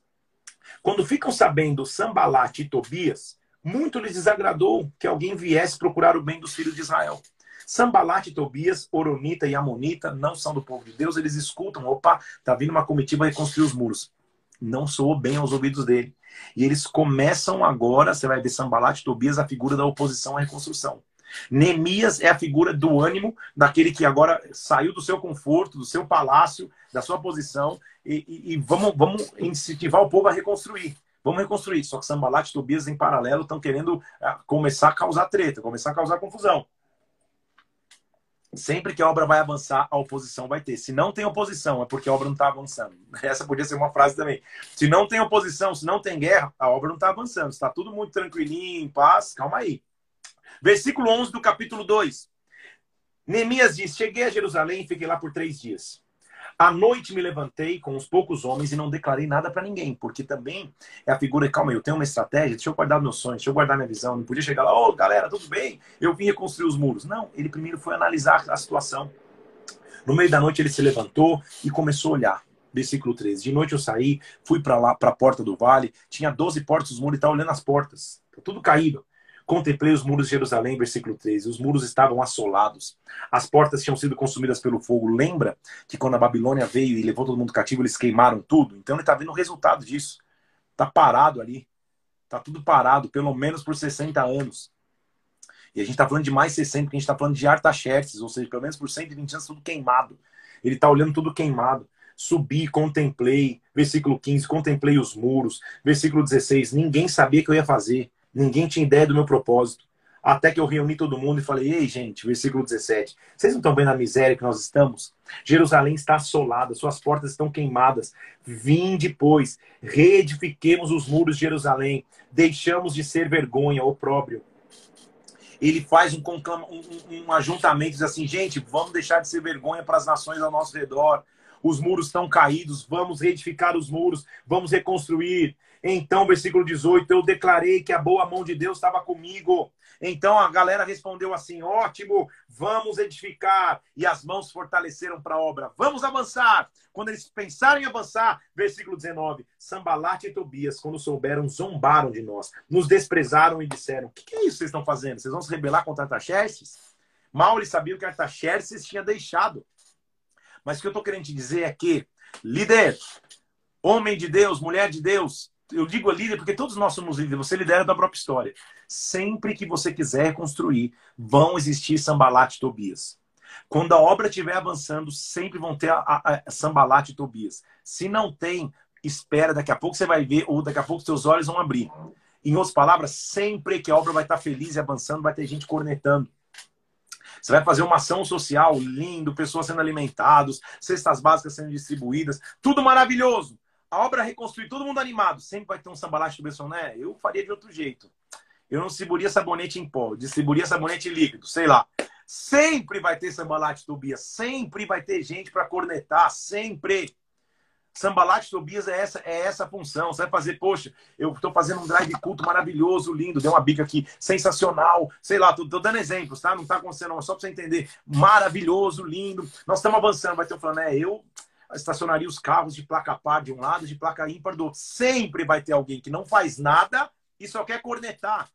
Quando ficam sabendo Sambalat e Tobias, muito lhes desagradou que alguém viesse procurar o bem dos filhos de Israel. Sambalat, Tobias, Oronita e Amonita não são do povo de Deus, eles escutam, opa, tá vindo uma comitiva reconstruir os muros não soou bem aos ouvidos dele. E eles começam agora, você vai ver Sambalat e Tobias, a figura da oposição à reconstrução. Neemias é a figura do ânimo daquele que agora saiu do seu conforto, do seu palácio, da sua posição, e, e, e vamos, vamos incentivar o povo a reconstruir. Vamos reconstruir. Só que Sambalat e Tobias, em paralelo, estão querendo ah, começar a causar treta, começar a causar confusão. Sempre que a obra vai avançar, a oposição vai ter. Se não tem oposição, é porque a obra não está avançando. Essa podia ser uma frase também. Se não tem oposição, se não tem guerra, a obra não está avançando. Está tudo muito tranquilinho, em paz. Calma aí. Versículo 11 do capítulo 2. Neemias diz: Cheguei a Jerusalém e fiquei lá por três dias. À noite me levantei com uns poucos homens e não declarei nada para ninguém, porque também é a figura, calma aí, eu tenho uma estratégia, deixa eu guardar meus sonhos, deixa eu guardar minha visão. Não podia chegar lá, ô oh, galera, tudo bem? Eu vim reconstruir os muros. Não, ele primeiro foi analisar a situação. No meio da noite ele se levantou e começou a olhar. Versículo 13. De noite eu saí, fui para lá, para a porta do vale, tinha 12 portas dos muros e estava olhando as portas. Tá tudo caído. Contemplei os muros de Jerusalém, versículo 13. Os muros estavam assolados. As portas tinham sido consumidas pelo fogo. Lembra que quando a Babilônia veio e levou todo mundo cativo, eles queimaram tudo? Então ele está vendo o resultado disso. Está parado ali. Está tudo parado, pelo menos por 60 anos. E a gente está falando de mais 60, porque a gente está falando de Artaxerxes, ou seja, pelo menos por 120 anos, tudo queimado. Ele está olhando tudo queimado. Subi, contemplei. Versículo 15, contemplei os muros. Versículo 16, ninguém sabia o que eu ia fazer. Ninguém tinha ideia do meu propósito. Até que eu reuni todo mundo e falei: Ei, gente, versículo 17. Vocês não estão vendo a miséria que nós estamos? Jerusalém está assolada, suas portas estão queimadas. Vim depois, reedifiquemos os muros de Jerusalém. Deixamos de ser vergonha, opróbrio. Ele faz um, um, um ajuntamento diz assim: gente, vamos deixar de ser vergonha para as nações ao nosso redor. Os muros estão caídos, vamos reedificar os muros, vamos reconstruir. Então, versículo 18, eu declarei que a boa mão de Deus estava comigo. Então a galera respondeu assim: ótimo, vamos edificar. E as mãos fortaleceram para a obra. Vamos avançar. Quando eles pensaram em avançar, versículo 19: Sambalat e Tobias, quando souberam, zombaram de nós, nos desprezaram e disseram: O que, que, é isso que vocês estão fazendo? Vocês vão se rebelar contra Artaxerxes? Mal eles sabiam que Artaxerxes tinha deixado. Mas o que eu estou querendo te dizer é que, líder, homem de Deus, mulher de Deus, eu digo líder porque todos nós somos líderes, você lidera da própria história. Sempre que você quiser construir, vão existir Sambalat e Tobias. Quando a obra estiver avançando, sempre vão ter a, a, a Sambalat e Tobias. Se não tem, espera, daqui a pouco você vai ver, ou daqui a pouco seus olhos vão abrir. Em outras palavras, sempre que a obra vai estar feliz e avançando, vai ter gente cornetando. Você vai fazer uma ação social lindo, pessoas sendo alimentadas, cestas básicas sendo distribuídas, tudo maravilhoso a obra reconstruir, todo mundo animado, sempre vai ter um sambalate do Bessoné, eu faria de outro jeito. Eu não distribuiria sabonete em pó, distribuiria sabonete líquido, sei lá. Sempre vai ter sambalate Tobias, sempre vai ter gente para cornetar, sempre. Sambalate Tobias é essa, é essa função. Você vai fazer, poxa, eu estou fazendo um drive culto maravilhoso, lindo, deu uma bica aqui, sensacional, sei lá, tô, tô dando exemplos, tá? Não está acontecendo, só para você entender. Maravilhoso, lindo. Nós estamos avançando, vai ter um falando, é, eu estacionaria os carros de placa par de um lado, de placa ímpar do outro. Sempre vai ter alguém que não faz nada e só quer cornetar.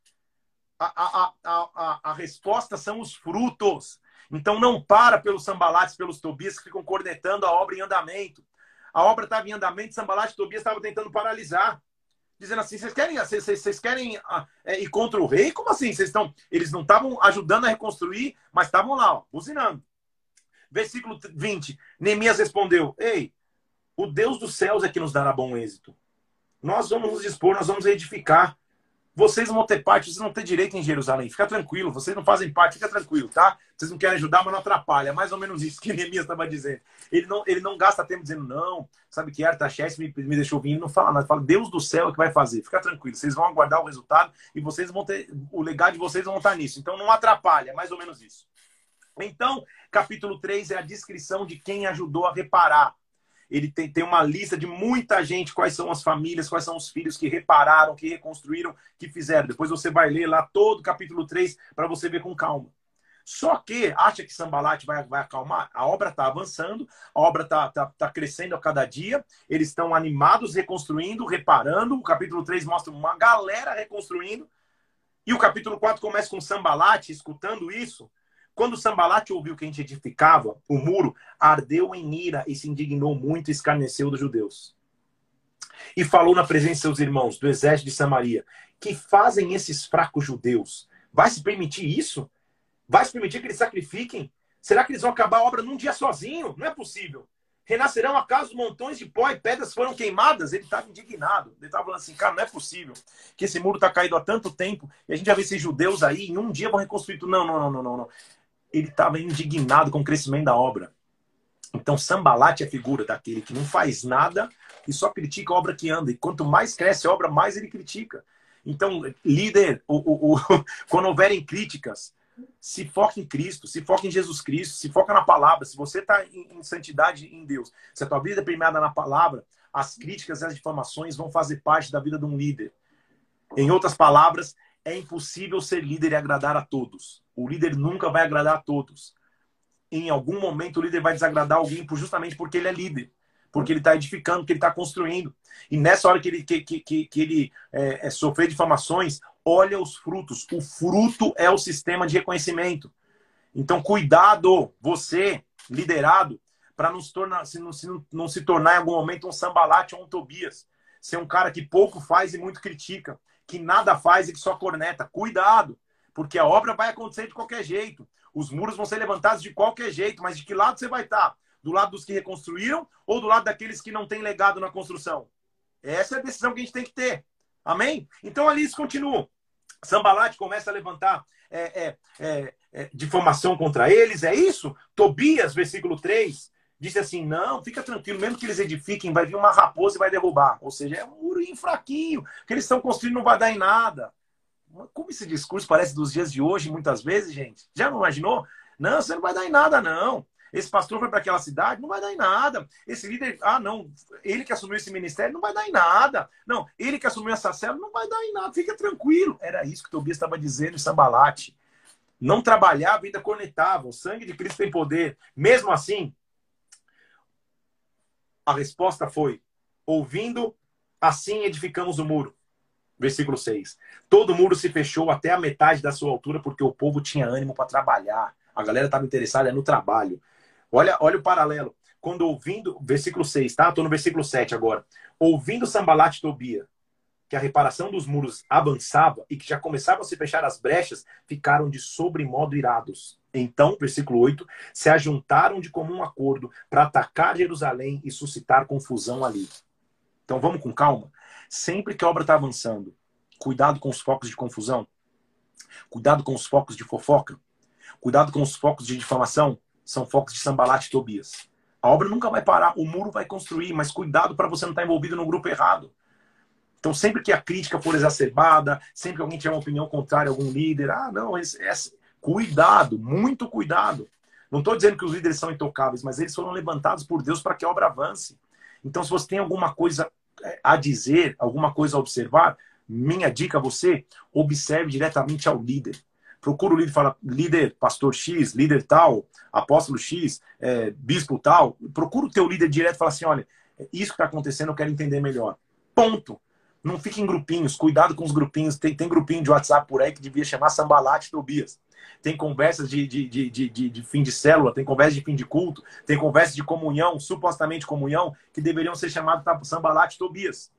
A, a, a, a, a resposta são os frutos. Então não para pelos sambalates, pelos tobias que ficam cornetando a obra em andamento. A obra estava em andamento, sambalate e tobias estavam tentando paralisar. Dizendo assim, vocês querem, vocês, vocês querem ah, é, ir contra o rei? Como assim? Vocês estão, eles não estavam ajudando a reconstruir, mas estavam lá, ó, buzinando. Versículo 20. Neemias respondeu: Ei, o Deus dos céus é que nos dará bom êxito. Nós vamos nos dispor, nós vamos edificar. Vocês vão ter parte, vocês vão ter direito em Jerusalém. Fica tranquilo, vocês não fazem parte, fica tranquilo, tá? Vocês não querem ajudar, mas não atrapalha. É mais ou menos isso que Neemias estava dizendo. Ele não, ele não gasta tempo dizendo, não, sabe que Artaxerxes me, me deixou vir, não fala nada. Fala, Deus do céu é que vai fazer. Fica tranquilo, vocês vão aguardar o resultado e vocês vão ter, o legado de vocês vão estar nisso. Então não atrapalha, é mais ou menos isso. Então, capítulo 3 é a descrição de quem ajudou a reparar. ele tem, tem uma lista de muita gente, quais são as famílias, quais são os filhos que repararam, que reconstruíram, que fizeram. Depois você vai ler lá todo o capítulo 3 para você ver com calma. Só que acha que Sambalat vai, vai acalmar? A obra está avançando, a obra está tá, tá crescendo a cada dia, eles estão animados, reconstruindo, reparando. O capítulo 3 mostra uma galera reconstruindo. E o capítulo 4 começa com Sambalat escutando isso. Quando Sambalat ouviu que a gente edificava o muro, ardeu em ira e se indignou muito e escarneceu dos judeus. E falou na presença de seus irmãos do exército de Samaria: Que fazem esses fracos judeus? Vai se permitir isso? Vai se permitir que eles sacrifiquem? Será que eles vão acabar a obra num dia sozinho? Não é possível. Renascerão acaso montões de pó e pedras foram queimadas? Ele estava indignado. Ele estava falando assim, cara, não é possível que esse muro está caído há tanto tempo e a gente já vê esses judeus aí em um dia vão reconstruir tudo. Não, não, não, não, não. Ele estava indignado com o crescimento da obra. Então, Sambalate é a figura daquele que não faz nada e só critica a obra que anda. E quanto mais cresce a obra, mais ele critica. Então, líder, o, o, o, quando houverem críticas, se foca em Cristo, se foca em Jesus Cristo, se foca na palavra. Se você está em, em, santidade em Deus, se a tua vida é premiada na palavra, as críticas e as difamações vão fazer parte da vida de um líder. Em outras palavras, é impossível ser líder e agradar a todos. O líder nunca vai agradar a todos. Em algum momento, o líder vai desagradar alguém justamente porque ele é líder porque ele está edificando, porque ele está construindo. E nessa hora que ele, que, que, que ele é, é, sofrer difamações, olha os frutos. O fruto é o sistema de reconhecimento. Então, cuidado, você, liderado, para não se tornar, se não, se não, não se tornar em algum momento um sambalate ou um Tobias. Ser um cara que pouco faz e muito critica, que nada faz e que só corneta. Cuidado, porque a obra vai acontecer de qualquer jeito. Os muros vão ser levantados de qualquer jeito, mas de que lado você vai estar? Do lado dos que reconstruíram ou do lado daqueles que não têm legado na construção? Essa é a decisão que a gente tem que ter. Amém? Então ali isso continua. Sambalat começa a levantar é, é, é, é, difamação contra eles, é isso? Tobias, versículo 3, disse assim: não, fica tranquilo, mesmo que eles edifiquem, vai vir uma raposa e vai derrubar. Ou seja, é um murinho fraquinho, que eles estão construindo não vai dar em nada. Como esse discurso parece dos dias de hoje, muitas vezes, gente? Já não imaginou? Não, você não vai dar em nada, não. Esse pastor foi para aquela cidade, não vai dar em nada. Esse líder, ah, não, ele que assumiu esse ministério, não vai dar em nada. Não, ele que assumiu essa célula, não vai dar em nada. Fica tranquilo. Era isso que Tobias estava dizendo em Sambalate. Não trabalhava, ainda conectava. O sangue de Cristo tem poder. Mesmo assim, a resposta foi: ouvindo, assim edificamos o muro. Versículo 6. Todo muro se fechou até a metade da sua altura, porque o povo tinha ânimo para trabalhar. A galera estava interessada no trabalho. Olha, olha o paralelo. Quando ouvindo, versículo 6, tá? Estou no versículo 7 agora. Ouvindo Sambalat e Tobia, que a reparação dos muros avançava e que já começavam a se fechar as brechas, ficaram de sobremodo irados. Então, versículo 8, se ajuntaram de comum acordo para atacar Jerusalém e suscitar confusão ali. Então vamos com calma. Sempre que a obra está avançando, cuidado com os focos de confusão, cuidado com os focos de fofoca, cuidado com os focos de difamação, são focos de Sambalat e Tobias. A obra nunca vai parar, o muro vai construir, mas cuidado para você não estar tá envolvido no grupo errado. Então, sempre que a crítica for exacerbada, sempre que alguém tiver uma opinião contrária a algum líder, ah, não, esse, esse, cuidado, muito cuidado. Não estou dizendo que os líderes são intocáveis, mas eles foram levantados por Deus para que a obra avance. Então, se você tem alguma coisa é, a dizer, alguma coisa a observar, minha dica a você, observe diretamente ao líder procura o líder fala, líder, pastor X, líder tal, apóstolo X, é, bispo tal. Procura o teu líder direto e fala assim, olha, isso que está acontecendo eu quero entender melhor. Ponto. Não fique em grupinhos, cuidado com os grupinhos. Tem, tem grupinho de WhatsApp por aí que devia chamar Sambalate Tobias. Tem conversas de, de, de, de, de fim de célula, tem conversas de fim de culto, tem conversas de comunhão, supostamente comunhão, que deveriam ser chamados para Sambalate Tobias.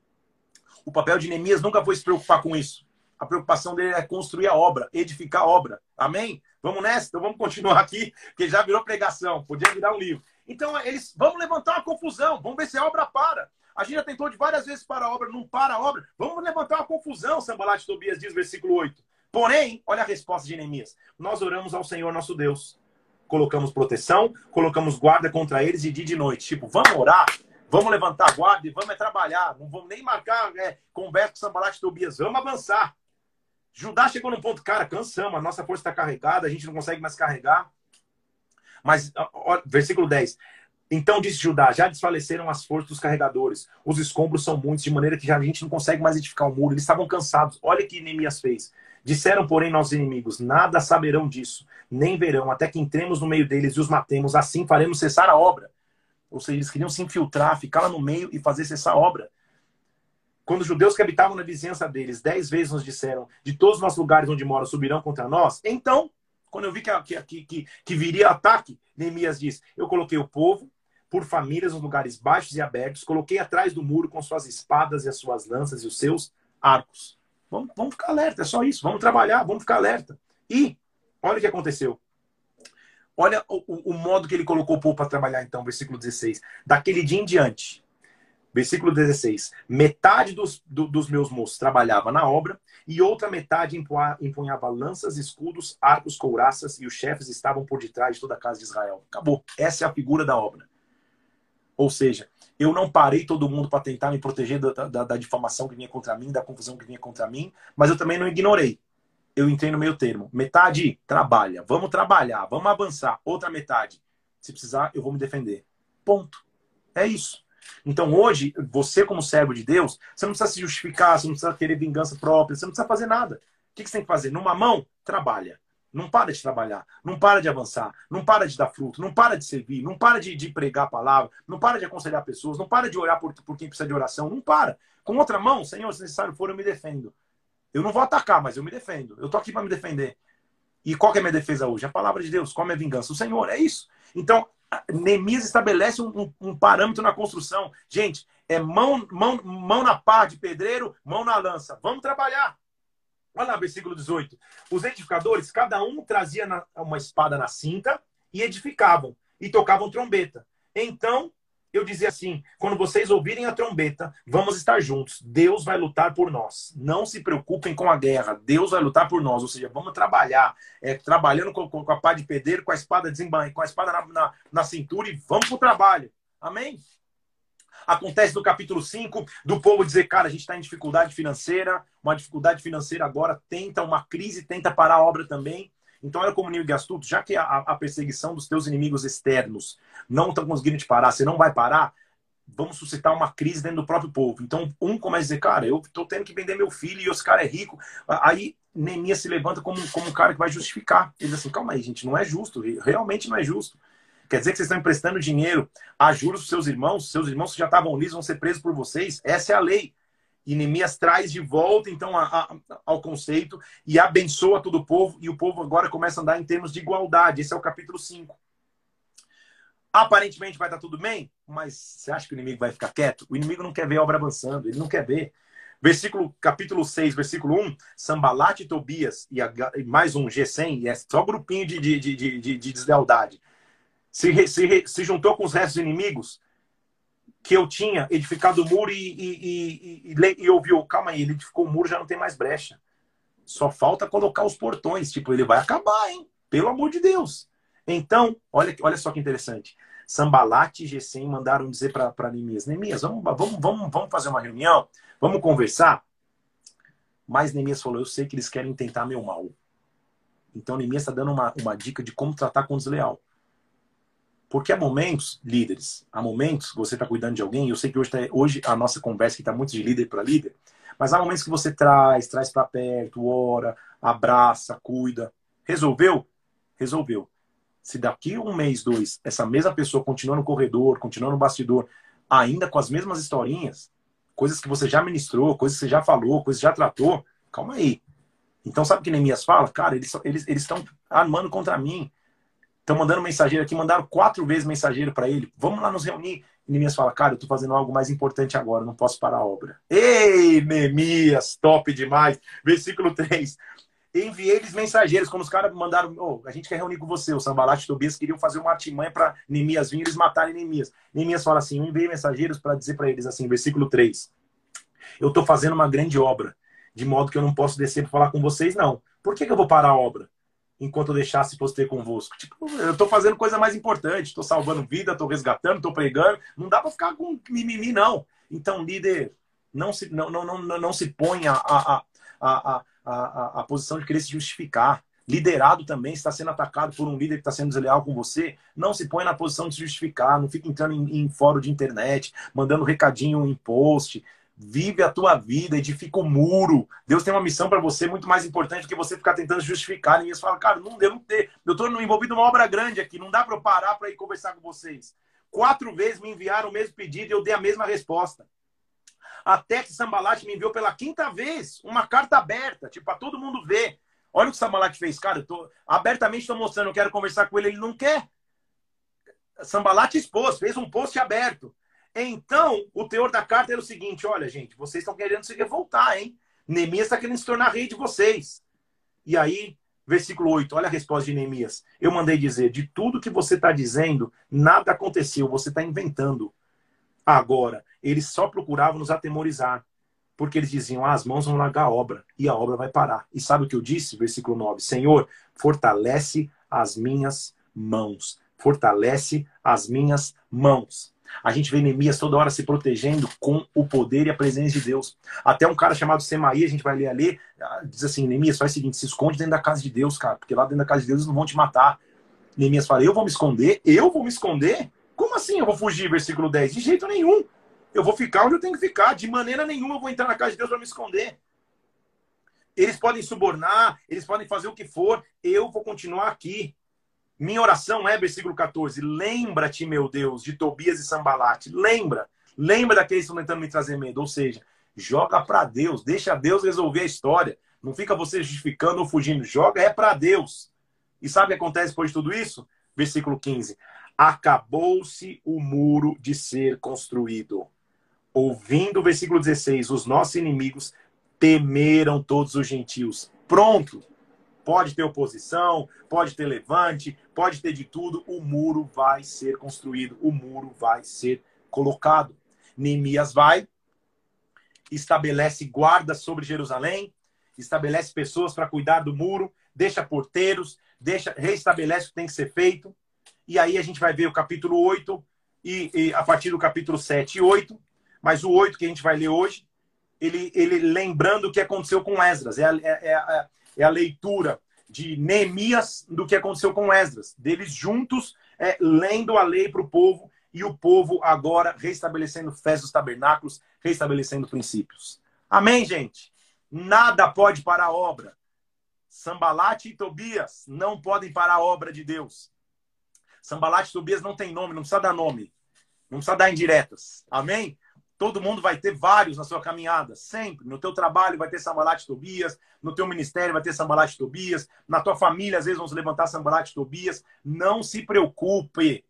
O papel de Neemias nunca foi se preocupar com isso. A preocupação dele é construir a obra, edificar a obra. Amém? Vamos nessa? Então vamos continuar aqui, porque já virou pregação, podia virar um livro. Então, eles vamos levantar uma confusão, vamos ver se a obra para. A gente já tentou de várias vezes para a obra, não para a obra. Vamos levantar uma confusão, Sambalat Tobias diz, versículo 8. Porém, olha a resposta de Neemias. Nós oramos ao Senhor nosso Deus. Colocamos proteção, colocamos guarda contra eles de dia e de noite. Tipo, vamos orar, vamos levantar guarda e vamos é trabalhar. Não vamos nem marcar é, conversa com Sambalat Tobias. Vamos avançar. Judá chegou num ponto, cara, cansamos, a nossa força está carregada, a gente não consegue mais carregar. Mas, ó, versículo 10. Então disse Judá: já desfaleceram as forças dos carregadores, os escombros são muitos, de maneira que já a gente não consegue mais edificar o muro. Eles estavam cansados. Olha o que Neemias fez. Disseram, porém, nossos inimigos: nada saberão disso, nem verão, até que entremos no meio deles e os matemos, assim faremos cessar a obra. Ou seja, eles queriam se infiltrar, ficar lá no meio e fazer cessar a obra. Quando os judeus que habitavam na vizinhança deles dez vezes nos disseram: de todos os nossos lugares onde moram subirão contra nós, então, quando eu vi que, que, que, que viria ataque, Neemias diz: eu coloquei o povo por famílias nos lugares baixos e abertos, coloquei atrás do muro com suas espadas e as suas lanças e os seus arcos. Vamos, vamos ficar alerta, é só isso. Vamos trabalhar, vamos ficar alerta. E olha o que aconteceu. Olha o, o modo que ele colocou o povo para trabalhar, então, versículo 16. Daquele dia em diante, versículo 16: metade dos, do, dos meus moços trabalhava na obra, e outra metade empunhava lanças, escudos, arcos, couraças, e os chefes estavam por detrás de toda a casa de Israel. Acabou. Essa é a figura da obra. Ou seja, eu não parei todo mundo para tentar me proteger da, da, da, difamação que vinha contra mim, da confusão que vinha contra mim, mas eu também não ignorei. Eu entrei no meio termo. Metade trabalha, vamos trabalhar, vamos avançar. Outra metade, se precisar, eu vou me defender. Ponto. É isso. Então hoje, você como servo de Deus, você não precisa se justificar, você não precisa querer vingança própria, você não precisa fazer nada. O que você tem que fazer? Numa mão, trabalha. Não para de trabalhar, não para de avançar, não para de dar fruto, não para de servir, não para de, de pregar a palavra, não para de aconselhar pessoas, não para de orar por, por quem precisa de oração, não para. Com outra mão, Senhor, se necessário for, eu me defendo. Eu não vou atacar, mas eu me defendo. Eu tô aqui para me defender. E qual é a minha defesa hoje? A palavra de Deus. Qual é a minha vingança? O Senhor, é isso. Então, Neemias estabelece um, um, um, parâmetro na construção. Gente, é mão, mão, mão na pá de pedreiro, mão na lança. Vamos trabalhar. Olha lá, versículo 18. Os edificadores, cada um trazia uma espada na cinta e edificavam, e tocavam trombeta. Então, eu dizia assim: quando vocês ouvirem a trombeta, vamos estar juntos. Deus vai lutar por nós. Não se preocupem com a guerra. Deus vai lutar por nós. Ou seja, vamos trabalhar. É, trabalhando com, com, a pá de pedreiro, com a espada desembanha, com a espada na, na, na cintura e vamos para o trabalho. Amém? Acontece no capítulo 5 do povo dizer, cara, a gente está em dificuldade financeira, uma dificuldade financeira agora, tenta uma crise, tenta parar a obra também. Então, olha como inimigo astuto, já que a, a perseguição dos teus inimigos externos não estão conseguindo te parar, você não vai parar, vamos suscitar uma crise dentro do próprio povo. Então, um começa a dizer, cara, eu estou tendo que vender meu filho e esse cara é rico. Aí, Neemias se levanta como, como um cara que vai justificar. Ele diz assim, calma aí, gente, não é justo, realmente não é justo. Quer dizer que vocês estão emprestando dinheiro a juros para seus irmãos? Seus irmãos que já estavam lisos vão ser presos por vocês? Essa é a lei. E Neemias traz de volta, então, a, a, ao conceito e abençoa todo o povo. E o povo agora começa a andar em termos de igualdade. Esse é o capítulo 5. Aparentemente vai estar tudo bem, mas você acha que o inimigo vai ficar quieto? O inimigo não quer ver a obra avançando, ele não quer ver. Versículo, capítulo 6, versículo 1, Sambalat e Tobias, e, a, e mais um, G100, e é só grupinho de, de, de, de, de deslealdade se, se, se juntou com os restos inimigos que eu tinha edificado o muro e, e, e, e, e ouviu, calma aí, ele edificou o muro, já não tem mais brecha. Só falta colocar os portões. Tipo, ele vai acabar, hein? Pelo amor de Deus. Então, olha, olha só que interessante. Sambalat e Gesem mandaram dizer para Neemias, Neemias, vamos, vamos, vamos, vamos fazer uma reunião? Vamos conversar? Mas Neemias falou, eu sei que eles querem tentar meu mal. Então Neemias está dando uma, uma dica de como tratar com o desleal. Porque há momentos, líderes, há momentos que você está cuidando de alguém, eu sei que hoje, tá, hoje a nossa conversa está muito de líder para líder, mas há momentos que você traz, traz para perto, ora, abraça, cuida. Resolveu? Resolveu. Se daqui um mês, dois, essa mesma pessoa continua no corredor, continua no bastidor, ainda com as mesmas historinhas, coisas que você já ministrou, coisas que você já falou, coisas que já tratou, calma aí. Então, sabe o que Neemias fala? Cara, eles estão eles, eles armando contra mim. Estão mandando mensageiro aqui, mandaram quatro vezes mensageiro para ele. Vamos lá nos reunir. E Neemias fala, cara, eu tô fazendo algo mais importante agora, não posso parar a obra. Ei, Neemias, top demais. Versículo 3. Enviei-lhes mensageiros, quando os caras mandaram, oh, a gente quer reunir com você, o Sambalat e Tobias queriam fazer uma artimanha para Neemias vir e eles matarem Neemias. Neemias fala assim, eu enviei mensageiros para dizer para eles assim, versículo 3. Eu estou fazendo uma grande obra, de modo que eu não posso descer para falar com vocês, não. Por que, que eu vou parar a obra? Enquanto eu deixasse ter convosco. Tipo, eu estou fazendo coisa mais importante, estou salvando vida, estou resgatando, estou pregando. Não dá para ficar com mimimi, não. Então, líder, não se, não, não, não, não se põe a, a, a, a, a, a posição de querer se justificar. liderado também, está sendo atacado por um líder que está sendo desleal com você, não se põe na posição de se justificar, não fica entrando em, em fórum de internet, mandando recadinho em post. Vive a tua vida, edifica o um muro. Deus tem uma missão para você muito mais importante do que você ficar tentando justificar. Ninguém fala, cara, não deu, não ter. Eu estou envolvido numa obra grande aqui, não dá para eu parar para ir conversar com vocês. Quatro vezes me enviaram o mesmo pedido e eu dei a mesma resposta. Até que Sambalat me enviou pela quinta vez uma carta aberta, tipo, para todo mundo ver. Olha o que Sambalat fez, cara. Eu tô, abertamente estou mostrando, eu quero conversar com ele, ele não quer. Sambalat expôs, fez um post aberto. Então, o teor da carta era o seguinte: olha, gente, vocês estão querendo se revoltar, hein? Neemias está querendo se tornar rei de vocês. E aí, versículo 8, olha a resposta de Neemias. Eu mandei dizer: de tudo que você está dizendo, nada aconteceu, você está inventando. Agora, eles só procuravam nos atemorizar porque eles diziam: ah, as mãos vão largar a obra e a obra vai parar. E sabe o que eu disse? Versículo 9: Senhor, fortalece as minhas mãos. Fortalece as minhas mãos. A gente vê Neemias toda hora se protegendo com o poder e a presença de Deus. Até um cara chamado Semaí, a gente vai ler ali, ah, diz assim: Neemias, faz o seguinte, se esconde dentro da casa de Deus, cara, porque lá dentro da casa de Deus eles não vão te matar. Neemias fala: Eu vou me esconder? Eu vou me esconder? Como assim eu vou fugir? Versículo 10: De jeito nenhum eu vou ficar onde eu tenho que ficar. De maneira nenhuma eu vou entrar na casa de Deus para me esconder. Eles podem subornar, eles podem fazer o que for, eu vou continuar aqui. Minha oração é, versículo 14: Lembra-te, meu Deus, de Tobias e Sambalate. Lembra. Lembra daqueles que estão tentando me trazer medo. Ou seja, joga para Deus, deixa Deus resolver a história. Não fica você justificando ou fugindo. Joga é para Deus. E sabe o que acontece depois de tudo isso? Versículo 15: Acabou-se o muro de ser construído ouvindo o versículo 16, os nossos inimigos temeram todos os gentios. Pronto. Pode ter oposição, pode ter levante, pode ter de tudo, o muro vai ser construído, o muro vai ser colocado. Neemias vai, estabelece guarda sobre Jerusalém, estabelece pessoas para cuidar do muro, deixa porteiros, deixa reestabelece o que tem que ser feito. E aí a gente vai ver o capítulo 8 e, e a partir do capítulo 7 e 8, mas o 8 que a gente vai ler hoje, ele, ele lembrando o que aconteceu com Esdras. É é, a, é a leitura de Neemias do que aconteceu com Esdras. Deles juntos, é, lendo a lei para o povo e o povo agora restabelecendo fés dos tabernáculos, restabelecendo princípios. Amém, gente? Nada pode parar a obra. Sambalate e Tobias não podem parar a obra de Deus. Sambalate e Tobias não tem nome, não precisa dar nome. Não precisa dar indiretas. Amém? Todo mundo vai ter vários na sua caminhada, sempre. No teu trabalho vai ter Sambalat Tobias, no teu ministério vai ter Sambalat Tobias, na tua família às vezes vão se levantar Sambalat Tobias. Não se preocupe.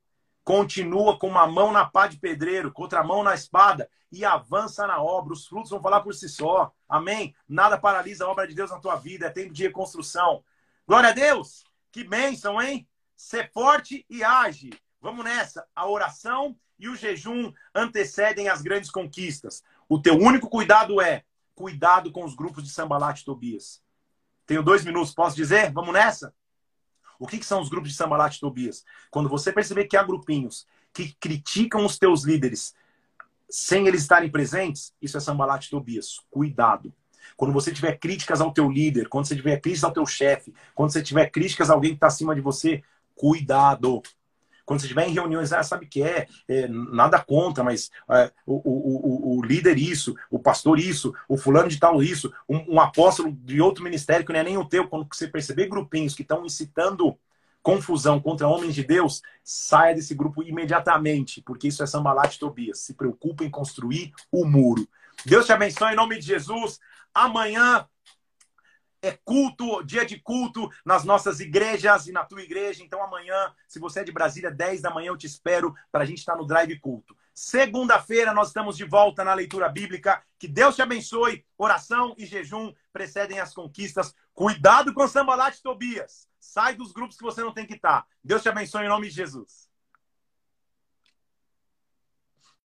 Continua com uma mão na pá de pedreiro, com outra mão na espada e avança na obra. Os frutos vão falar por si só. Amém? Nada paralisa a obra de Deus na tua vida. É tempo de reconstrução. Glória a Deus! Que bênção, hein? Ser forte e age. Vamos nessa. A oração e o jejum antecedem as grandes conquistas. O teu único cuidado é cuidado com os grupos de Sambalat e Tobias. Tenho dois minutos, posso dizer? Vamos nessa? O que, que são os grupos de Sambalat e Tobias? Quando você perceber que há grupinhos que criticam os teus líderes sem eles estarem presentes, isso é Sambalat e Tobias. Cuidado. Quando você tiver críticas ao teu líder, quando você tiver críticas ao teu chefe, quando você tiver críticas a alguém que está acima de você, cuidado. Quando você estiver em reuniões, ah, sabe que é, é nada contra, mas é, o, o, o, o, líder isso, o pastor isso, o fulano de tal isso, um, um, apóstolo de outro ministério que não é nem o teu, quando você perceber grupinhos que estão incitando confusão contra homens de Deus, saia desse grupo imediatamente, porque isso é Sambalat Tobias. Se preocupe em construir o muro. Deus te abençoe em nome de Jesus. Amanhã é culto, dia de culto nas nossas igrejas e na tua igreja. Então, amanhã, se você é de Brasília, 10 da manhã, eu te espero para a gente estar no Drive Culto. Segunda-feira, nós estamos de volta na leitura bíblica. Que Deus te abençoe. Oração e jejum precedem as conquistas. Cuidado com Sambalat Tobias. Sai dos grupos que você não tem que estar. Deus te abençoe em nome de Jesus.